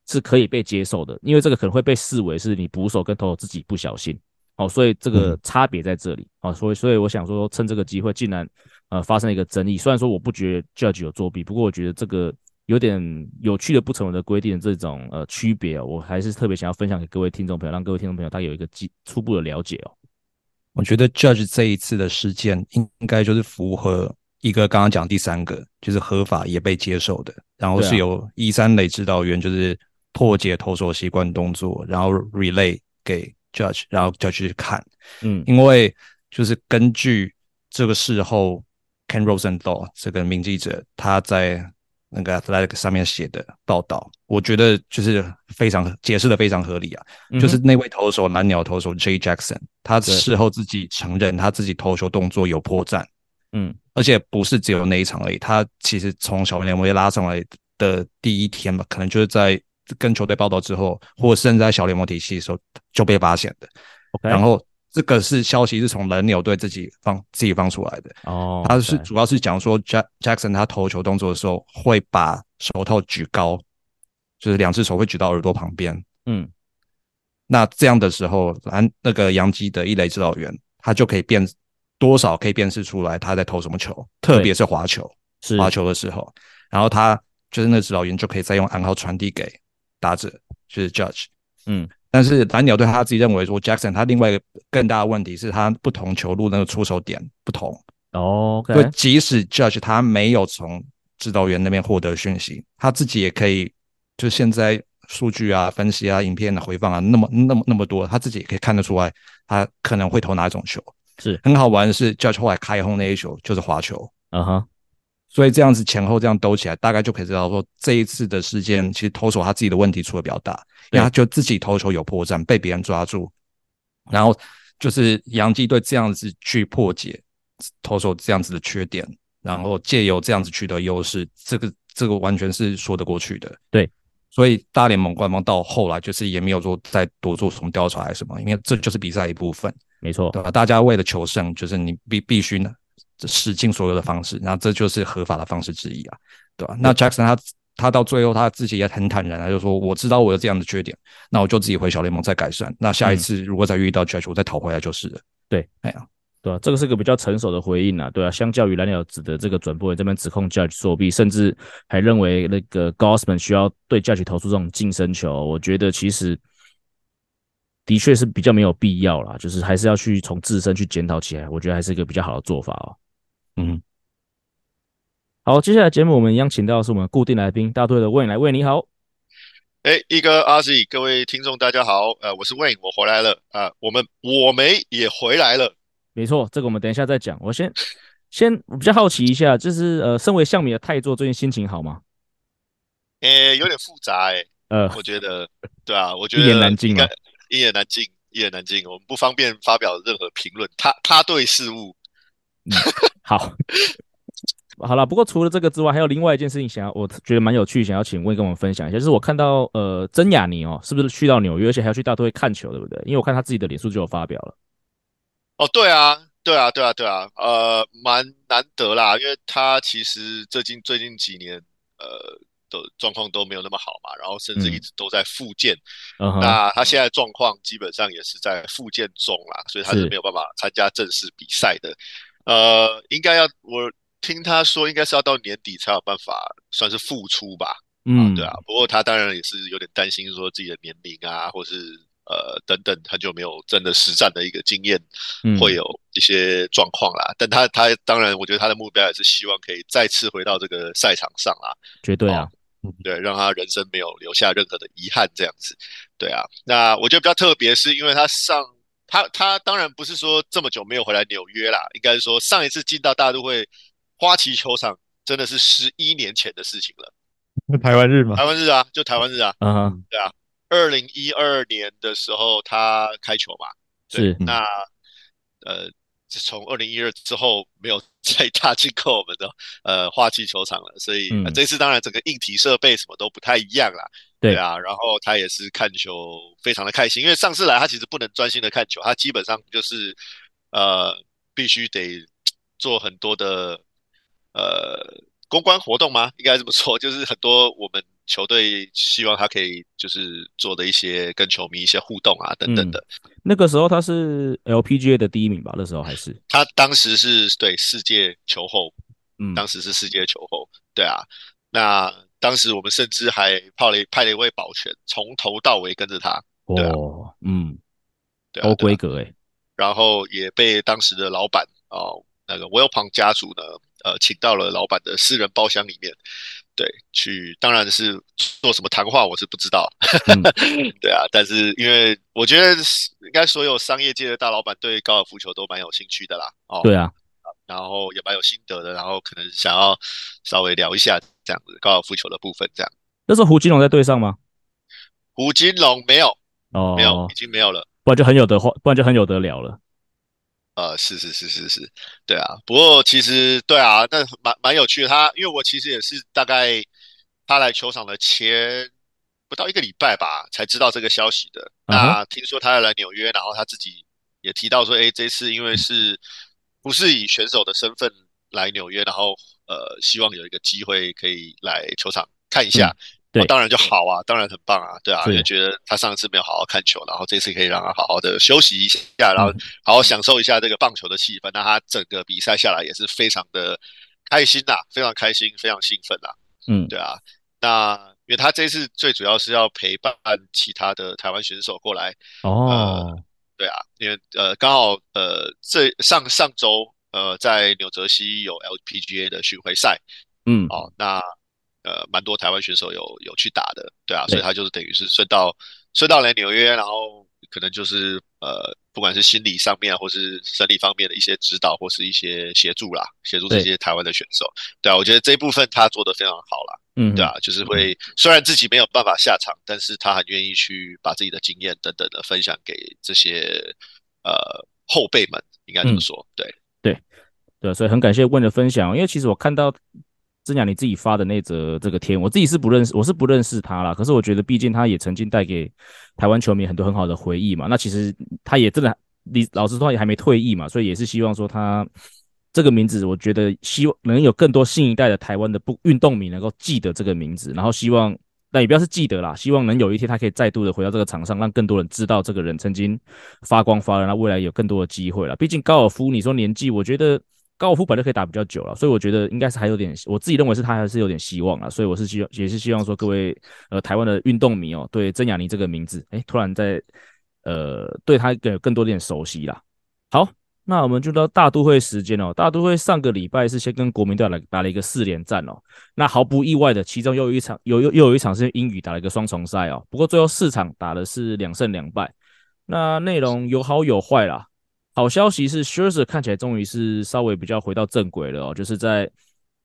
是可以被接受的，因为这个可能会被视为是你捕手跟投手自己不小心，哦，所以这个差别在这里，哦，所以所以我想说，趁这个机会，竟然呃发生了一个争议，虽然说我不觉得 Judge 有作弊，不过我觉得这个有点有趣的不成文的规定的这种呃区别哦，我还是特别想要分享给各位听众朋友，让各位听众朋友他有一个基初步的了解哦。我觉得 Judge 这一次的事件应应该就是符合一个刚刚讲第三个，就是合法也被接受的，然后是由一三垒指导员就是破解投手习惯动作，然后 relay 给 Judge，然后 Judge 去看，嗯，因为就是根据这个事后 Ken Rosenthal 这个名记者他在那个 Athletic 上面写的报道，我觉得就是非常解释的非常合理啊。嗯、就是那位投手蓝鸟投手 Jay Jackson，他事后自己承认他自己投球动作有破绽，嗯，而且不是只有那一场而已。他其实从小联盟拉上来的第一天吧，可能就是在跟球队报道之后，或者甚至在小联盟体系的时候就被发现的。然后。这个是消息，是从蓝鸟队自己放自己放出来的。哦，他是主要是讲说，Jack Jackson 他投球动作的时候会把手套举高，就是两只手会举到耳朵旁边。嗯，那这样的时候，蓝那个杨基的一垒指导员他就可以辨多少可以辨识出来他在投什么球，特别是滑球，是滑球的时候，然后他就是那指导员就可以再用暗号传递给打者，就是 Judge。嗯。但是蓝鸟队他自己认为说，Jackson 他另外一个更大的问题是他不同球路那个出手点不同。哦，对，即使 Judge 他没有从指导员那边获得讯息，他自己也可以，就现在数据啊、分析啊、影片的回放啊，那么那么那么多，他自己也可以看得出来，他可能会投哪一种球。是很好玩的是，Judge 后来开轰那一球就是滑球。嗯哼。所以这样子前后这样兜起来，大概就可以知道说，这一次的事件其实投手他自己的问题出的比较大，因为他就自己投球有破绽，被别人抓住，然后就是洋基队这样子去破解投手这样子的缺点，然后借由这样子取得优势，这个这个完全是说得过去的。对，所以大联盟官方到后来就是也没有说再多做什么调查还是什么，因为这就是比赛一部分，没错，对吧？大家为了求胜，就是你必必须呢。使尽所有的方式，那这就是合法的方式之一啊，对吧？那 Jackson 他他到最后他自己也很坦然，他就说我知道我有这样的缺点，那我就自己回小联盟再改善。那下一次如果再遇到 Judge，我再讨回来就是了。对，哎呀，对啊，这个是个比较成熟的回应啊，对啊，相较于蓝鸟指的这个转播员这边指控 Judge 作弊，甚至还认为那个 Gossman 需要对 Judge 投出这种近身球，我觉得其实的确是比较没有必要啦，就是还是要去从自身去检讨起来，我觉得还是一个比较好的做法哦。嗯，好，接下来节目我们一样请到的是我们固定来宾，大队的 Wayne 来，Wayne 你好，哎，一哥阿 Z，各位听众大家好，呃，我是 Wayne，我回来了啊、呃，我们我们也回来了，没错，这个我们等一下再讲，我先先我比较好奇一下，就是呃，身为象迷的太座最近心情好吗？诶，有点复杂哎，呃，我觉得，对啊，我觉得一言难尽啊，一言难尽，一言难尽，我们不方便发表任何评论，他他对事务。嗯，(laughs) 好，(laughs) 好了。不过除了这个之外，还有另外一件事情想要，我觉得蛮有趣，想要请问跟我们分享一下，就是我看到呃，曾雅妮哦，是不是去到纽约，而且还要去大都会看球，对不对？因为我看他自己的脸书就有发表了。哦，对啊，对啊，对啊，对啊，呃，蛮难得啦，因为他其实最近最近几年呃的状况都没有那么好嘛，然后甚至一直都在复健。嗯，那他现在状况基本上也是在复健中啦，所以他是没有办法参加正式比赛的。呃，应该要我听他说，应该是要到年底才有办法算是复出吧。嗯，对啊。不过他当然也是有点担心，说自己的年龄啊，或是呃等等，很久没有真的实战的一个经验，会有一些状况啦。嗯、但他他当然，我觉得他的目标也是希望可以再次回到这个赛场上啦。绝对啊，嗯、对，让他人生没有留下任何的遗憾，这样子。对啊，那我觉得比较特别，是因为他上。他他当然不是说这么久没有回来纽约啦，应该是说上一次进到大都会花旗球场真的是十一年前的事情了。那台湾日吗？台湾日啊，就台湾日啊。嗯哼，对啊。二零一二年的时候他开球嘛，是那呃。从二零一二之后没有再踏进过我们的呃花旗球场了，所以、嗯呃、这次当然整个硬体设备什么都不太一样啦。对，啊，然后他也是看球非常的开心，因为上次来他其实不能专心的看球，他基本上就是呃必须得做很多的呃公关活动吗？应该这么说，(laughs) 就是很多我们。球队希望他可以就是做的一些跟球迷一些互动啊等等的。嗯、那个时候他是 LPGA 的第一名吧？那时候还是他当时是对世界球后，嗯，当时是世界球后，对啊。那当时我们甚至还派了派了一位保全，从头到尾跟着他。对啊，哦，嗯，对啊，高规格诶。然后也被当时的老板哦，那个 Wilpon 家族呢，呃，请到了老板的私人包厢里面，对，去，当然是做什么谈话，我是不知道。嗯、(laughs) 对啊，但是因为我觉得应该所有商业界的大老板对高尔夫球都蛮有兴趣的啦。哦，对啊，然后也蛮有心得的，然后可能想要稍微聊一下这样子高尔夫球的部分，这样。那时候胡金龙在队上吗？胡金龙没有，哦，没有，已经没有了。不然就很有得话，不然就很有得聊了。呃，是是是是是，对啊。不过其实对啊，那蛮蛮有趣的。他因为我其实也是大概他来球场的前不到一个礼拜吧，才知道这个消息的。Uh huh. 那听说他要来纽约，然后他自己也提到说，哎，这次因为是不是以选手的身份来纽约，然后呃，希望有一个机会可以来球场看一下。嗯对、哦，当然就好啊，当然很棒啊，对啊，就觉得他上次没有好好看球，然后这次可以让他好好的休息一下，然后好好享受一下这个棒球的气氛。那他整个比赛下来也是非常的开心呐、啊，非常开心，非常兴奋呐、啊。嗯，对啊。那因为他这次最主要是要陪伴其他的台湾选手过来哦、呃，对啊，因为呃刚好呃这上上周呃在纽泽西有 LPGA 的巡回赛，嗯，哦那。呃，蛮多台湾选手有有去打的，对啊，所以他就是等于是顺道顺道来纽约，然后可能就是呃，不管是心理上面或是生理方面的一些指导或是一些协助啦，协助这些台湾的选手，对，对啊，我觉得这一部分他做的非常好啦，嗯，对啊，就是会虽然自己没有办法下场，但是他很愿意去把自己的经验等等的分享给这些呃后辈们，应该这么说，嗯、对对，所以很感谢问的分享，因为其实我看到。真雅你自己发的那则这个天，我自己是不认识，我是不认识他啦。可是我觉得，毕竟他也曾经带给台湾球迷很多很好的回忆嘛。那其实他也真的，你老实说也还没退役嘛，所以也是希望说他这个名字，我觉得希望能有更多新一代的台湾的不运动迷能够记得这个名字，然后希望，但也不要是记得啦，希望能有一天他可以再度的回到这个场上，让更多人知道这个人曾经发光发热，那未来有更多的机会了。毕竟高尔夫，你说年纪，我觉得。高尔夫本来可以打比较久了，所以我觉得应该是还有点，我自己认为是他还是有点希望啊，所以我是希望也是希望说各位呃台湾的运动迷哦，对曾雅妮这个名字，哎，突然在呃对他有更多点熟悉啦。好，那我们就到大都会时间哦，大都会上个礼拜是先跟国民队来打了一个四连战哦，那毫不意外的，其中又有一场有又又有一场是英语打了一个双重赛哦，不过最后四场打的是两胜两败，那内容有好有坏啦。好消息是，Scherzer 看起来终于是稍微比较回到正轨了哦，就是在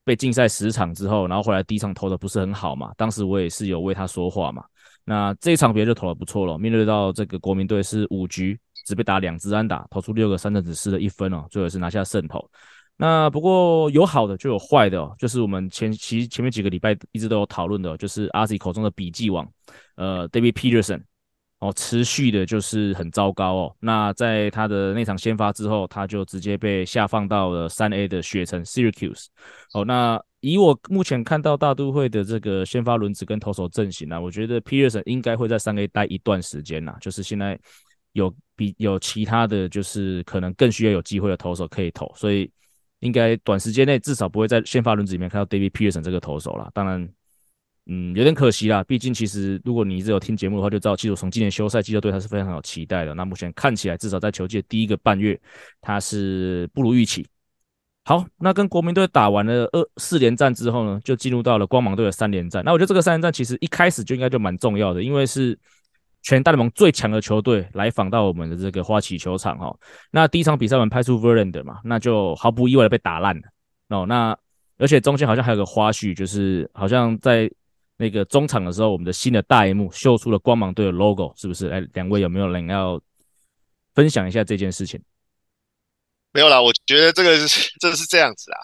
被禁赛十场之后，然后后来第一场投的不是很好嘛，当时我也是有为他说话嘛。那这一场别就投的不错了，面对到这个国民队是五局只被打两支安打，投出六个三振，只失了一分哦，最后是拿下胜投。那不过有好的就有坏的哦，就是我们前其前面几个礼拜一直都有讨论的，就是阿 Z 口中的笔记王，呃，David Peterson。哦，持续的就是很糟糕哦。那在他的那场先发之后，他就直接被下放到了三 A 的雪城 Syracuse。哦，那以我目前看到大都会的这个先发轮子跟投手阵型呢，我觉得 Peterson 应该会在三 A 待一段时间呐。就是现在有比有其他的就是可能更需要有机会的投手可以投，所以应该短时间内至少不会在先发轮子里面看到 David Peterson 这个投手啦。当然。嗯，有点可惜啦。毕竟，其实如果你一直有听节目的话，就知道，其实从今年休赛季就对他是非常有期待的。那目前看起来，至少在球季的第一个半月，他是不如预期。好，那跟国民队打完了二四连战之后呢，就进入到了光芒队的三连战。那我觉得这个三连战其实一开始就应该就蛮重要的，因为是全大联盟最强的球队来访到我们的这个花旗球场哈。那第一场比赛我们派出 Verlander 嘛，那就毫不意外的被打烂了哦。那而且中间好像还有个花絮，就是好像在那个中场的时候，我们的新的大荧幕秀出了光芒队的 logo，是不是？哎，两位有没有人要分享一下这件事情？没有啦，我觉得这个是 (laughs) 这是这样子啊。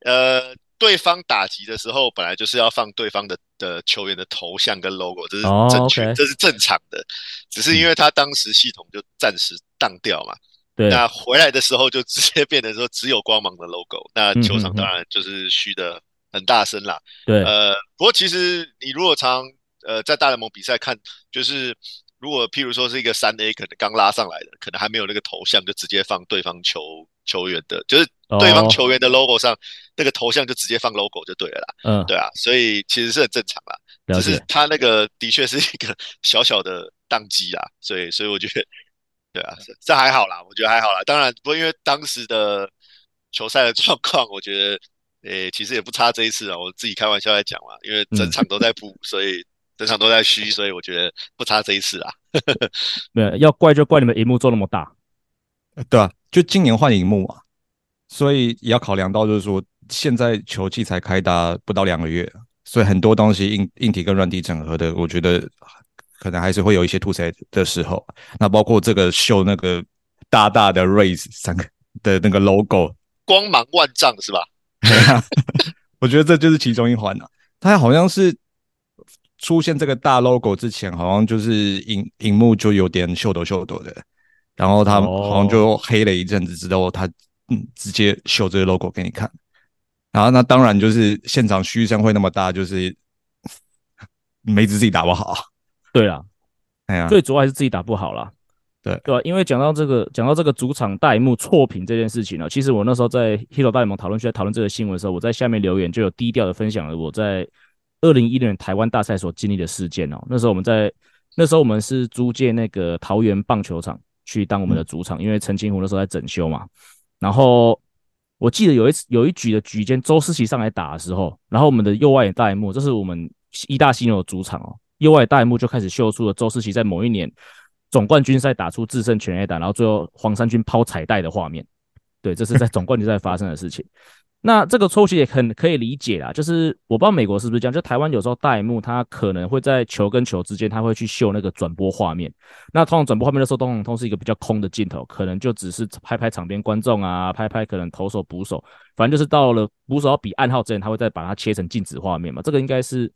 呃，对方打击的时候，本来就是要放对方的的球员的头像跟 logo，这是正确，oh. 这是正常的。只是因为他当时系统就暂时当掉嘛，那回来的时候就直接变成说只有光芒的 logo，那球场当然就是虚的。很大声啦，对，呃，不过其实你如果常呃在大联盟比赛看，就是如果譬如说是一个三 A，可能刚拉上来的，可能还没有那个头像，就直接放对方球球员的，就是对方球员的 logo 上那个头像就直接放 logo 就对了啦。嗯，对啊，所以其实是很正常啦。只是他那个的确是一个 (laughs) 小小的宕机啦，所以所以我觉得，对啊，这还好啦，我觉得还好啦。当然，不过因为当时的球赛的状况，我觉得，诶，其实也不差这一次啊。我自己开玩笑在讲嘛，因为整场都在补，所以整场都在虚，所以我觉得不差这一次啊。(laughs) 没有要怪就怪你们荧幕做那么大，对啊，就今年换荧幕嘛，所以也要考量到，就是说现在球季才开打不到两个月。所以很多东西硬硬体跟软体整合的，我觉得可能还是会有一些突塞的时候。那包括这个秀那个大大的 raise 三个的那个 logo，光芒万丈是吧？(laughs) 我觉得这就是其中一环啊。它好像是出现这个大 logo 之前，好像就是荧荧幕就有点秀逗秀逗的，然后它好像就黑了一阵子之后，它嗯直接秀这个 logo 给你看。然后那当然就是现场嘘声会那么大，就是 (laughs) 梅子自己打不好。对啊，哎呀，最主要还是自己打不好啦。对对吧？因为讲到这个，讲到这个主场大萤幕错屏这件事情呢，其实我那时候在 Hero 大联盟讨论区在讨论这个新闻的时候，我在下面留言就有低调的分享了我在二零一六年台湾大赛所经历的事件哦。那时候我们在那时候我们是租借那个桃园棒球场去当我们的主场，嗯、因为陈清湖那时候在整修嘛，然后。我记得有一次有一局的局间，周思齐上来打的时候，然后我们的右外野大萤幕，这是我们一大犀牛的主场哦，右外野大萤幕就开始秀出了周思齐在某一年总冠军赛打出制胜全垒打，然后最后黄衫军抛彩带的画面。对，这是在总冠军赛发生的事情。(laughs) 那这个错误其实也很可以理解啦，就是我不知道美国是不是这样，就台湾有时候大萤幕它可能会在球跟球之间，它会去秀那个转播画面。那通常转播画面的时候，通常都是一个比较空的镜头，可能就只是拍拍场边观众啊，拍拍可能投手捕手，反正就是到了捕手要比暗号之前，他会再把它切成静止画面嘛。这个应该是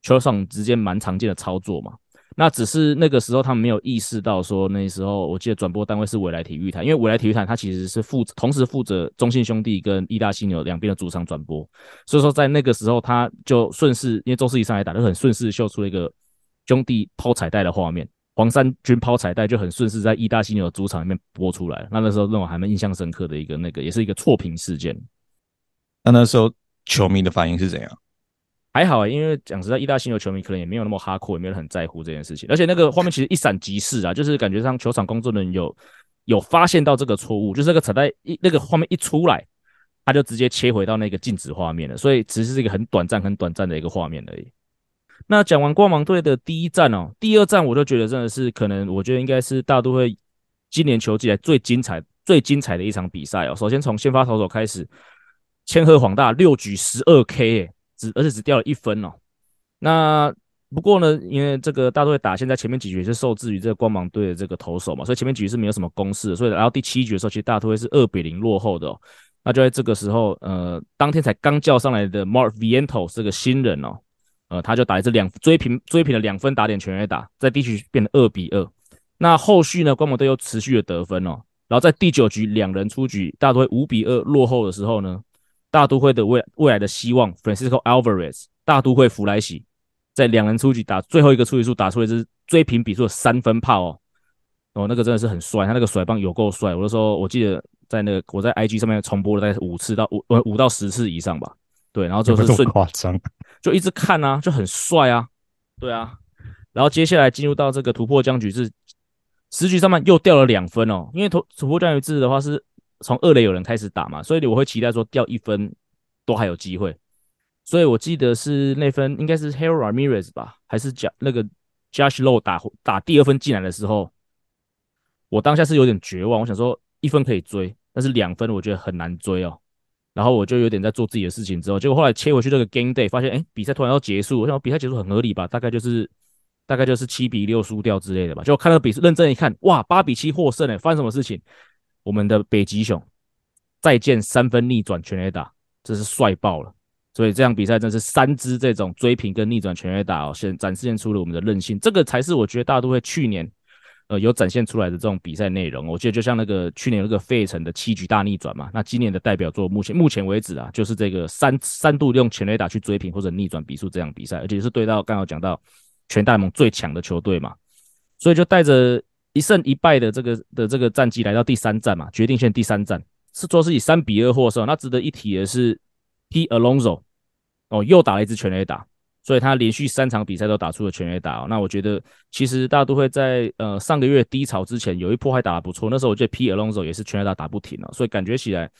球场之间蛮常见的操作嘛。那只是那个时候他们没有意识到，说那时候我记得转播单位是未来体育台，因为未来体育台它其实是负同时负责中信兄弟跟义大犀牛两边的主场转播，所以说在那个时候他就顺势，因为周世仪上来打就很顺势秀出了一个兄弟抛彩带的画面，黄衫军抛彩带就很顺势在义大犀牛的主场里面播出来，那那时候让我还蛮印象深刻的一个那个也是一个错评事件。那那时候球迷的反应是怎样？还好啊，因为讲实在，一大犀牛球迷可能也没有那么哈酷，也没有很在乎这件事情。而且那个画面其实一闪即逝啊，(laughs) 就是感觉上球场工作人员有有发现到这个错误，就是那个彩带一那个画面一出来，他就直接切回到那个静止画面了。所以只是一个很短暂、很短暂的一个画面而已。那讲完光芒队的第一战哦，第二战我就觉得真的是可能，我觉得应该是大都会今年球季来最精彩、最精彩的一场比赛哦。首先从先发投手开始，千贺滉大六局十二 K。只而且只掉了一分哦。那不过呢，因为这个大都会打现在前面几局是受制于这个光芒队的这个投手嘛，所以前面几局是没有什么攻势。所以来到第七局的时候，其实大都会是二比零落后的哦。那就在这个时候，呃，当天才刚叫上来的 Mark Vientos 这个新人哦，呃，他就打一支两追平追平了两分打点全垒打，在第七局变得二比二。那后续呢，光芒队又持续的得分哦。然后在第九局两人出局，大都会五比二落后的时候呢。大都会的未未来的希望，Francisco Alvarez，大都会弗莱喜，在两人出局打最后一个出局数打出了一支追平比数的三分炮哦，哦，那个真的是很帅，他那个甩棒有够帅。我就说，我记得在那个我在 IG 上面重播了大概五次到五呃五到十次以上吧，对，然后就是顺夸张，就一直看啊，就很帅啊，对啊，然后接下来进入到这个突破僵局是十局上半又掉了两分哦，因为突突破僵局制的话是。从二垒有人开始打嘛，所以我会期待说掉一分都还有机会。所以我记得是那分应该是 Harold Ramirez 吧，还是讲那个 Josh Low 打打第二分进来的时候，我当下是有点绝望。我想说一分可以追，但是两分我觉得很难追哦。然后我就有点在做自己的事情，之后结果后来切回去这个 Game Day，发现哎比赛突然要结束，我想比赛结束很合理吧，大概就是大概就是七比六输掉之类的吧。结果看到比赛认真一看，哇八比七获胜哎，发生什么事情？我们的北极熊再见三分逆转全垒打，这是帅爆了！所以这场比赛真是三支这种追平跟逆转全垒打哦，现展现出了我们的韧性。这个才是我觉得大都会去年呃有展现出来的这种比赛内容。我觉得就像那个去年那个费城的七局大逆转嘛，那今年的代表作目前目前为止啊，就是这个三三度用全垒打去追平或者逆转比数这样比赛，而且是对到刚刚讲到全大盟最强的球队嘛，所以就带着。一胜一败的这个的这个战绩来到第三战嘛，决定线第三战，是说是以三比二获胜。那值得一提的是，P Alonso 哦，又打了一支全垒打，所以他连续三场比赛都打出了全垒打。那我觉得其实大都会在呃上个月低潮之前有一波还打得不错，那时候我觉得 P Alonso 也是全垒打打不停哦，所以感觉起来，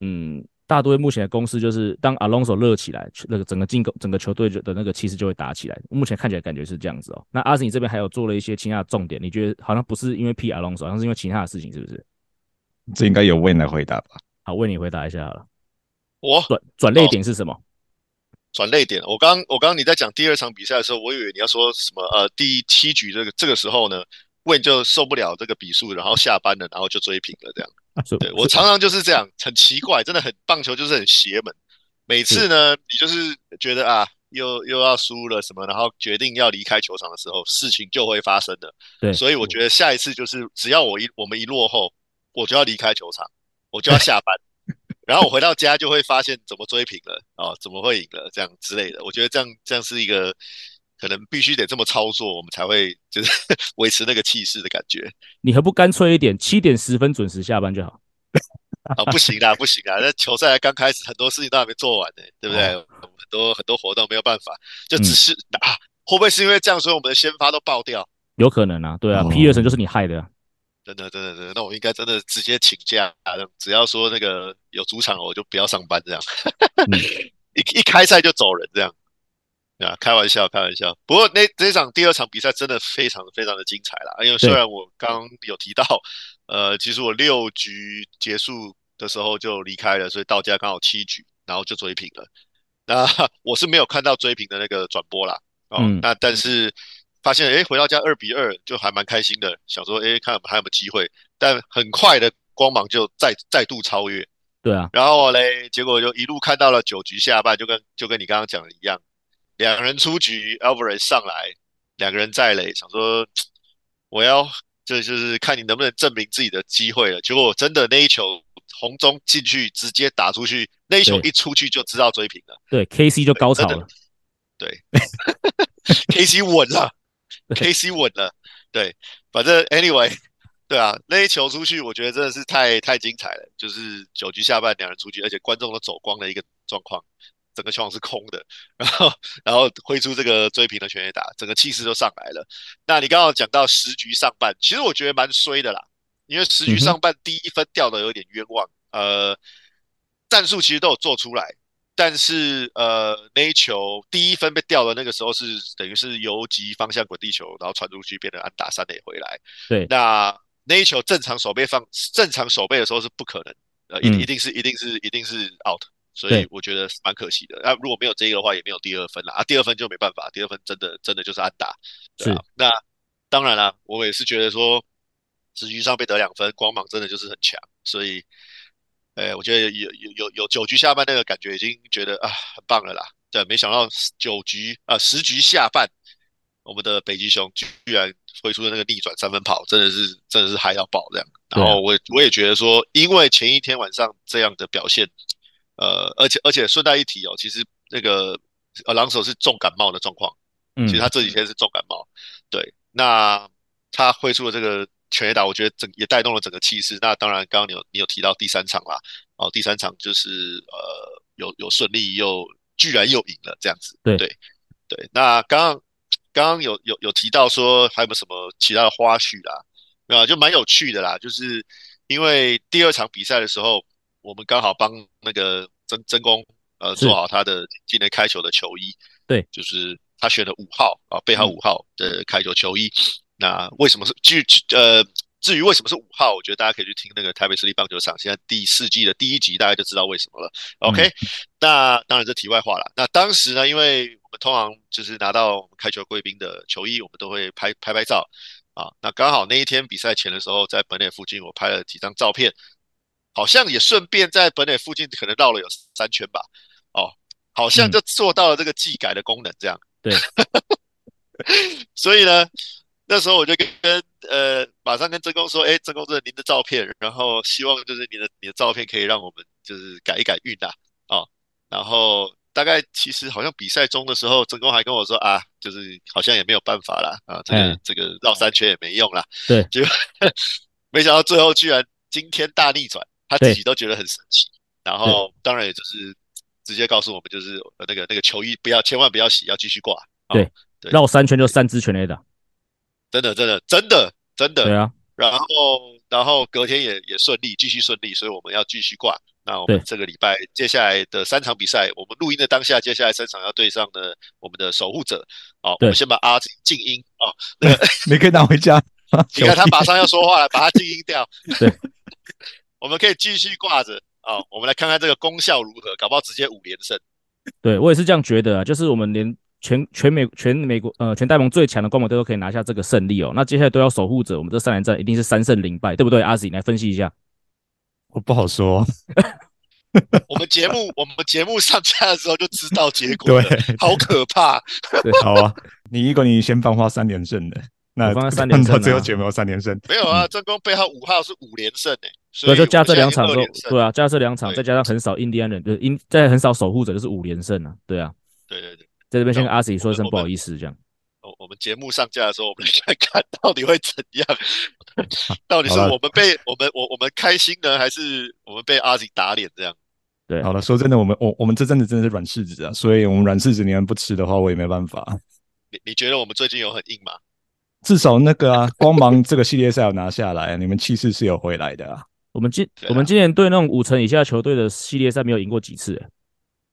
嗯。大都会目前的公司就是，当 Alonso 热起来，那个整个进攻、整个球队的那个气势就会打起来。目前看起来感觉是这样子哦。那阿斯，你这边还有做了一些其他的重点，你觉得好像不是因为 P Alonso，好像是因为其他的事情，是不是？这应该有 Wayne 来回答吧。好，问你回答一下好了。我转转泪点是什么？转泪点，我刚我刚你在讲第二场比赛的时候，我以为你要说什么？呃，第七局这个这个时候呢，Wayne 就受不了这个比数，然后下班了，然后就追平了这样。(laughs) 对，我常常就是这样，很奇怪，真的很棒球就是很邪门。每次呢，你就是觉得啊，又又要输了什么，然后决定要离开球场的时候，事情就会发生了。对，所以我觉得下一次就是只要我一我们一落后，我就要离开球场，我就要下班，然后我回到家就会发现怎么追平了啊，怎么会赢了这样之类的。我觉得这样这样是一个可能必须得这么操作，我们才会就是 (laughs) 维持那个气势的感觉。你何不干脆一点，七点十分准时下班就好？啊，不行啦，不行啦！那球赛刚开始，很多事情都还没做完呢，对不对？哦、很多很多活动没有办法，就只是、嗯、啊，会不会是因为这样，所以我们的先发都爆掉？有可能啊，对啊，皮尔森就是你害的、啊，真的，真的，真的。那我应该真的直接请假，只要说那个有主场，我就不要上班，这样。嗯、(laughs) 一一开赛就走人，这样。啊，开玩笑，开玩笑。不过那这场第二场比赛真的非常非常的精彩啦，因为虽然我刚有提到，呃，其实我六局结束的时候就离开了，所以到家刚好七局，然后就追平了。那我是没有看到追平的那个转播啦，哦，嗯、那但是发现哎回到家二比二就还蛮开心的，想说哎看还有没有机会，但很快的光芒就再再度超越。对啊，然后嘞，结果就一路看到了九局下半，就跟就跟你刚刚讲的一样。两人出局，Alvarez 上来，两个人再垒，想说 (tsk) 我要这就是看你能不能证明自己的机会了。结果真的那一球红中进去，直接打出去，那一球一出去就知道追平了。对，KC 就高潮了。对，(laughs) KC 稳了，KC 稳了。对，反正 anyway，对啊，那一球出去，我觉得真的是太太精彩了。就是九局下半两人出局，而且观众都走光的一个状况。整个球场是空的，然后然后挥出这个追平的全垒打，整个气势就上来了。那你刚刚讲到十局上半，其实我觉得蛮衰的啦，因为十局上半第一分掉的有点冤枉。嗯、呃，战术其实都有做出来，但是呃那一球第一分被掉的那个时候是等于是游击方向滚地球，然后传出去变成安打三垒回来。对，那那一球正常守备放正常守备的时候是不可能，呃，一一定是一定是一定是 out。所以我觉得蛮可惜的。那如果没有这个的话，也没有第二分了啊。第二分就没办法，第二分真的真的就是安打，对啊。那当然啦，我也是觉得说，十局上被得两分，光芒真的就是很强。所以，哎，我觉得有有有有九局下半那个感觉，已经觉得啊很棒了啦。对，没想到九局啊十局下半，我们的北极熊居然挥出的那个逆转三分跑，真的是真的是嗨到爆这样。然后我我也觉得说，因为前一天晚上这样的表现。呃，而且而且顺带一提哦，其实那个呃，狼手是重感冒的状况，嗯，其实他这几天是重感冒，对，那他挥出了这个全垒打，我觉得整也带动了整个气势。那当然，刚刚你有你有提到第三场啦，哦，第三场就是呃，有有顺利又居然又赢了这样子，对对对。那刚刚刚刚有有有提到说还有没有什么其他的花絮啦？没有，就蛮有趣的啦，就是因为第二场比赛的时候。我们刚好帮那个曾曾公呃做好他的今年开球的球衣，对，就是他选了五号啊，背号五号的开球球衣。嗯、那为什么是至呃至于为什么是五号？我觉得大家可以去听那个台北市立棒球场现在第四季的第一集，大家就知道为什么了。OK，、嗯、那当然这题外话了。那当时呢，因为我们通常就是拿到开球贵宾的球衣，我们都会拍拍拍照啊。那刚好那一天比赛前的时候，在本垒附近我拍了几张照片。好像也顺便在本垒附近可能绕了有三圈吧，哦，好像就做到了这个技改的功能，这样。嗯、对，(laughs) 所以呢，那时候我就跟跟呃，马上跟真公说，哎，真公，这是您的照片，然后希望就是你的你的照片可以让我们就是改一改运呐，哦，然后大概其实好像比赛中的时候，真公还跟我说啊，就是好像也没有办法啦，啊，这个、嗯、这个绕三圈也没用啦，对，就 (laughs) 没想到最后居然惊天大逆转。他自己都觉得很神奇。然后当然也就是直接告诉我们，就是那个那个球衣不要，千万不要洗，要继续挂。对对，绕三圈就三支全垒打，真的真的真的真的。对啊，然后然后隔天也也顺利，继续顺利，所以我们要继续挂。那我们这个礼拜接下来的三场比赛，我们录音的当下，接下来三场要对上的我们的守护者。哦，我们先把阿吉静音哦，(laughs) 那个你可以拿回家。(laughs) 你看他马上要说话了，把他静音掉。(laughs) 对，我们可以继续挂着啊。我们来看看这个功效如何，搞不好直接五连胜。对我也是这样觉得啊，就是我们连全全美全美国呃全大盟最强的光芒队都可以拿下这个胜利哦。那接下来都要守护者，我们这三连战一定是三胜零败，对不对？阿吉来分析一下。我不好说。(laughs) 我们节目，(laughs) 我们节目上架的时候就知道结果了，对，好可怕。对，好啊，你一个你先放话三连胜的，那放三连 (laughs) 胜，最后节目三连胜，没有啊？正宫背号五号是五连胜诶，所以就加这两场之后，对啊，加这两场，再加上很少印第安人，就是印在很少守护者，就是五连胜啊，对啊，对对对，在这边先跟阿 Sir 说一声不好意思，这样。我们节目上架的时候，我们来看看到底会怎样？(laughs) 到底是我们被我们我我们开心呢，还是我们被阿 Sir 打脸这样？对，好了，说真的，我们我我们这阵子真的是软柿子啊，所以我们软柿子你们不吃的话，我也没办法。你你觉得我们最近有很硬吗？至少那个啊，光芒这个系列赛要拿下来，你们气势是有回来的啊。我们今我们今年对那种五成以下球队的系列赛没有赢过几次，欸，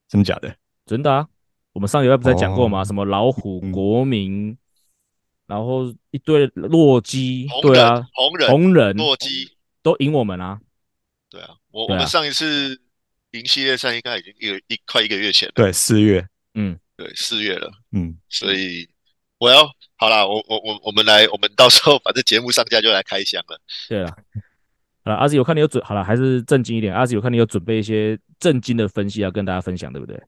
真的假的？真的啊，我们上礼拜不是讲过吗？哦、什么老虎、国民，嗯、然后一堆洛基，红人对啊，红人、红人、洛基都赢我们啊。对啊，我我们上一次。赢系列赛应该已经一个一快一个月前了，对，四月，嗯，对，四月了，嗯，所以我要好啦，我我我我们来，我们到时候反正节目上架就来开箱了，对了，好了，阿 Sir 有看你有准，好了，还是正经一点，阿 Sir 有看你有准备一些正经的分析要跟大家分享，对不对？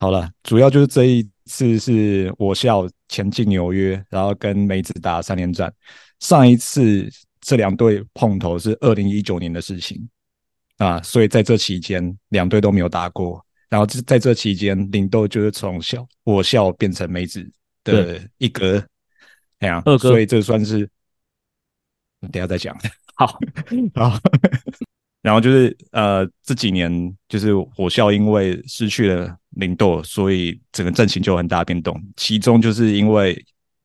好了，主要就是这一次是我校前进纽约，然后跟梅子打三连战，上一次这两队碰头是二零一九年的事情。啊，所以在这期间，两队都没有打过。然后在这期间，领豆就是从校我校变成梅子的一哥，哎呀，二哥，所以这算是等下再讲。好，(laughs) 好。(laughs) 然后就是呃，这几年就是火校因为失去了零豆，所以整个阵型就有很大变动。其中就是因为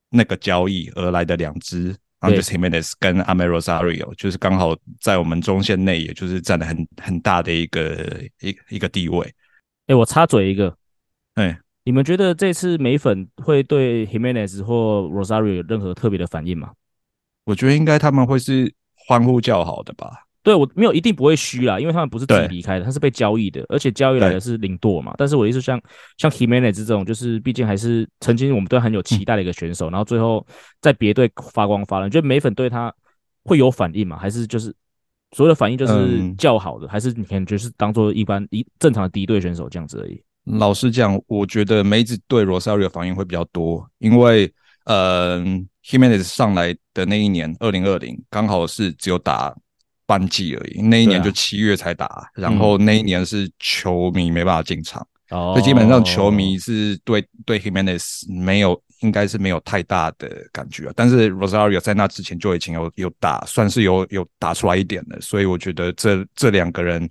那个交易而来的两支。Andres Gimenez 跟 Amed Rosario 就是刚好在我们中线内，也就是占了很很大的一个一一个地位。哎、欸，我插嘴一个，哎、欸，你们觉得这次美粉会对 Himenez 或 Rosario 有任何特别的反应吗？我觉得应该他们会是欢呼叫好的吧。对，我没有一定不会虚啦，因为他们不是自己离开的，他是被交易的，而且交易来的是零舵嘛。但是我的意思像像 Himenez 这种，就是毕竟还是曾经我们都很有期待的一个选手，嗯、然后最后在别队发光发热，你觉得美粉对他会有反应吗？还是就是所有的反应就是较好的，嗯、还是你可能就是当做一般一正常的敌对选手这样子而已？老实讲，我觉得梅子对 Rosario 反应会比较多，因为呃，Himenez 上来的那一年二零二零刚好是只有打。半季而已，那一年就七月才打，啊、然后那一年是球迷没办法进场，嗯、所以基本上球迷是对、哦、对 Himenez 没有，应该是没有太大的感觉。但是 Rosario 在那之前就已经有有打，算是有有打出来一点的，所以我觉得这这两个人，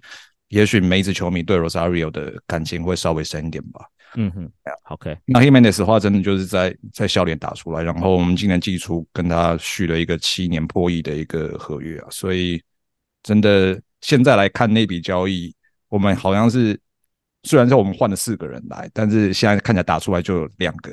也许梅子球迷对 Rosario 的感情会稍微深一点吧。嗯哼，OK。那 Gimenez 的话，真的就是在在笑脸打出来，然后我们今年季初跟他续了一个七年破亿的一个合约啊，所以。真的，现在来看那笔交易，我们好像是虽然说我们换了四个人来，但是现在看起来打出来就有两个。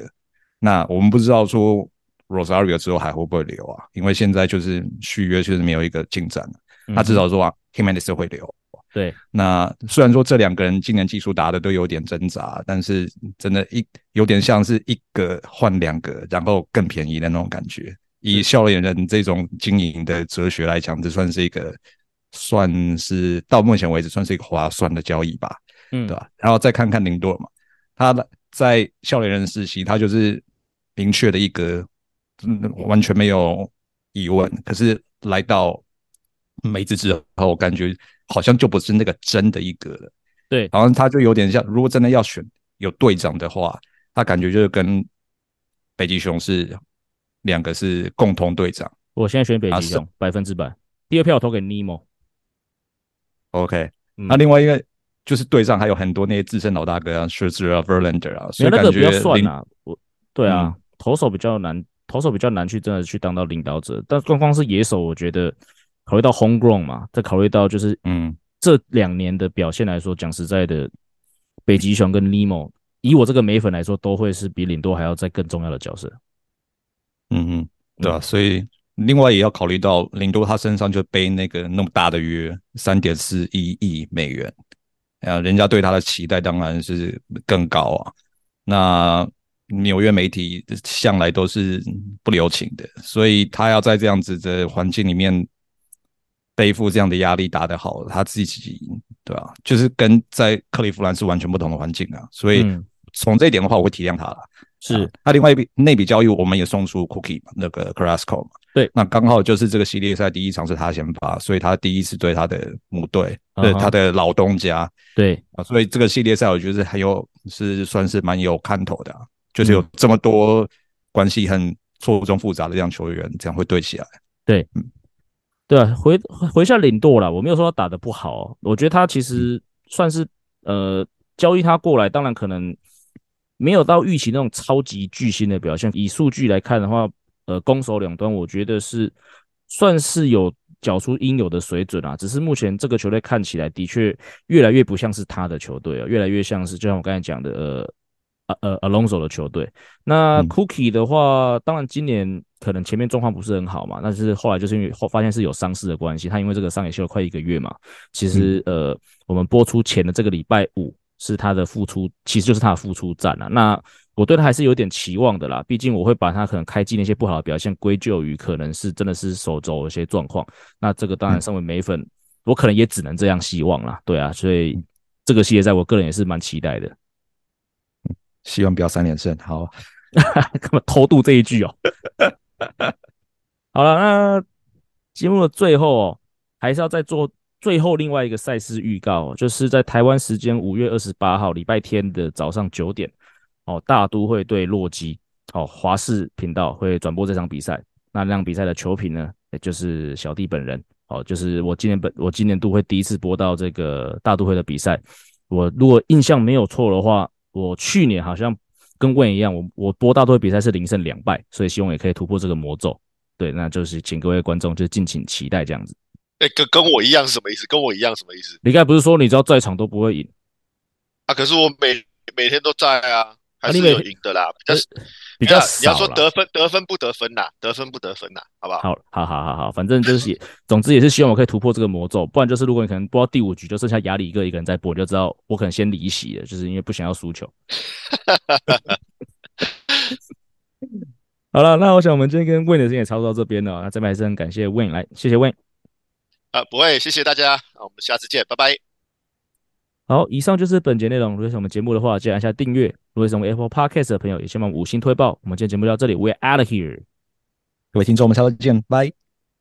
那我们不知道说 Rosario 之后还会不会留啊？因为现在就是续约确实没有一个进展。他至少说啊 Gimenez 会留。对。那虽然说这两个人今年技术打的都有点挣扎，但是真的，一有点像是一个换两个，然后更便宜的那种感觉。以笑脸人这种经营的哲学来讲，这算是一个。算是到目前为止算是一个划算的交易吧，嗯，对吧？然后再看看林多尔嘛，他在笑脸人时期，他就是明确的一个，完全没有疑问。可是来到梅子之后，我感觉好像就不是那个真的一个了。对，好像他就有点像，如果真的要选有队长的话，他感觉就是跟北极熊是两个是共同队长。我现在选北极熊，百分之百。第二票我投给尼莫。OK，那、嗯、另外一个就是队上还有很多那些资深老大哥啊，Scherzer 啊，Verlander 啊，所以感觉那个不要算啊。我对啊，嗯、投手比较难，投手比较难去真的去当到领导者。但光光是野手，我觉得考虑到 Homegrown 嘛，再考虑到就是嗯，这两年的表现来说，讲实在的，北极熊跟 Nimmo，以我这个美粉来说，都会是比领舵还要再更重要的角色。嗯嗯，对啊，所以。另外也要考虑到领多他身上就背那个那么大的约，三点四一亿美元，啊，人家对他的期待当然是更高啊。那纽约媒体向来都是不留情的，所以他要在这样子的环境里面背负这样的压力打得好，他自己对吧？就是跟在克利夫兰是完全不同的环境啊。所以从这一点的话，我会体谅他了。是，那、啊、另外一笔那笔交易，我们也送出 Cookie 嘛，那个 Carrasco 嘛。对，那刚好就是这个系列赛第一场是他先发，所以他第一次对他的母队，对、uh -huh. 他的老东家，对啊，所以这个系列赛我觉得还有是算是蛮有看头的、啊，就是有这么多关系很错综复杂的这样球员，这样会对起来。对，嗯，对啊，回回下领舵了，我没有说他打得不好，我觉得他其实算是、呃交易他过来，当然可能没有到预期那种超级巨星的表现，以数据来看的话。呃，攻守两端，我觉得是算是有缴出应有的水准啊。只是目前这个球队看起来的确越来越不像是他的球队啊，越来越像是就像我刚才讲的，呃呃呃，Alonso 的球队。那 Cookie 的话，当然今年可能前面状况不是很好嘛，但是后来就是因为后发现是有伤势的关系，他因为这个伤也休了快一个月嘛。其实呃，我们播出前的这个礼拜五是他的复出，其实就是他的复出战啊。那我对他还是有点期望的啦，毕竟我会把他可能开季那些不好的表现归咎于可能是真的是手肘有些状况。那这个当然身为美粉，嗯，我可能也只能这样希望啦。对啊，所以这个系列赛我个人也是蛮期待的。希望不要三连胜，好，(laughs) 干嘛偷渡这一句哦？(laughs) 好了，那节目的最后哦，还是要再做最后另外一个赛事预告，就是在台湾时间五月二十八号礼拜天的早上九点。哦，大都会对洛基，哦，华视频道会转播这场比赛。那那场比赛的球评呢，也就是小弟本人，哦，就是我今年本我今年度会第一次播到这个大都会的比赛。我如果印象没有错的话，我去年好像跟 Wayne 一样，我我播大都会比赛是零胜两败，所以希望也可以突破这个魔咒。对，那就是请各位观众就敬请期待这样子。哎、欸，跟跟我一样是什么意思？跟我一样什么意思？你刚才不是说你知道在场都不会赢啊？可是我每每天都在啊。还是有赢的啦，但是比较少。你要说得分，得分不得分呐，得分不得分呐，好不好？好，好，好，好，好，反正就是，(laughs) 总之也是希望我可以突破这个魔咒。不然就是，如果你可能播到第五局就剩下亚里一个一个人在播，你就知道我可能先离席了，就是因为不想要输球。(laughs) 好了，那我想我们今天跟 Wayne 的时间也差不多到这边了。那这边还是很感谢 Wayne 来，谢谢 Wayne。啊，不会，谢谢大家。那我们下次见，拜拜。好，以上就是本节内容。如果喜欢我们节目的话，记得按下订阅。如果是我们 Apple Podcast 的朋友，也希望五星推爆。我们今天节目就到这里，We're out of here。各位听众，我们下次见，拜。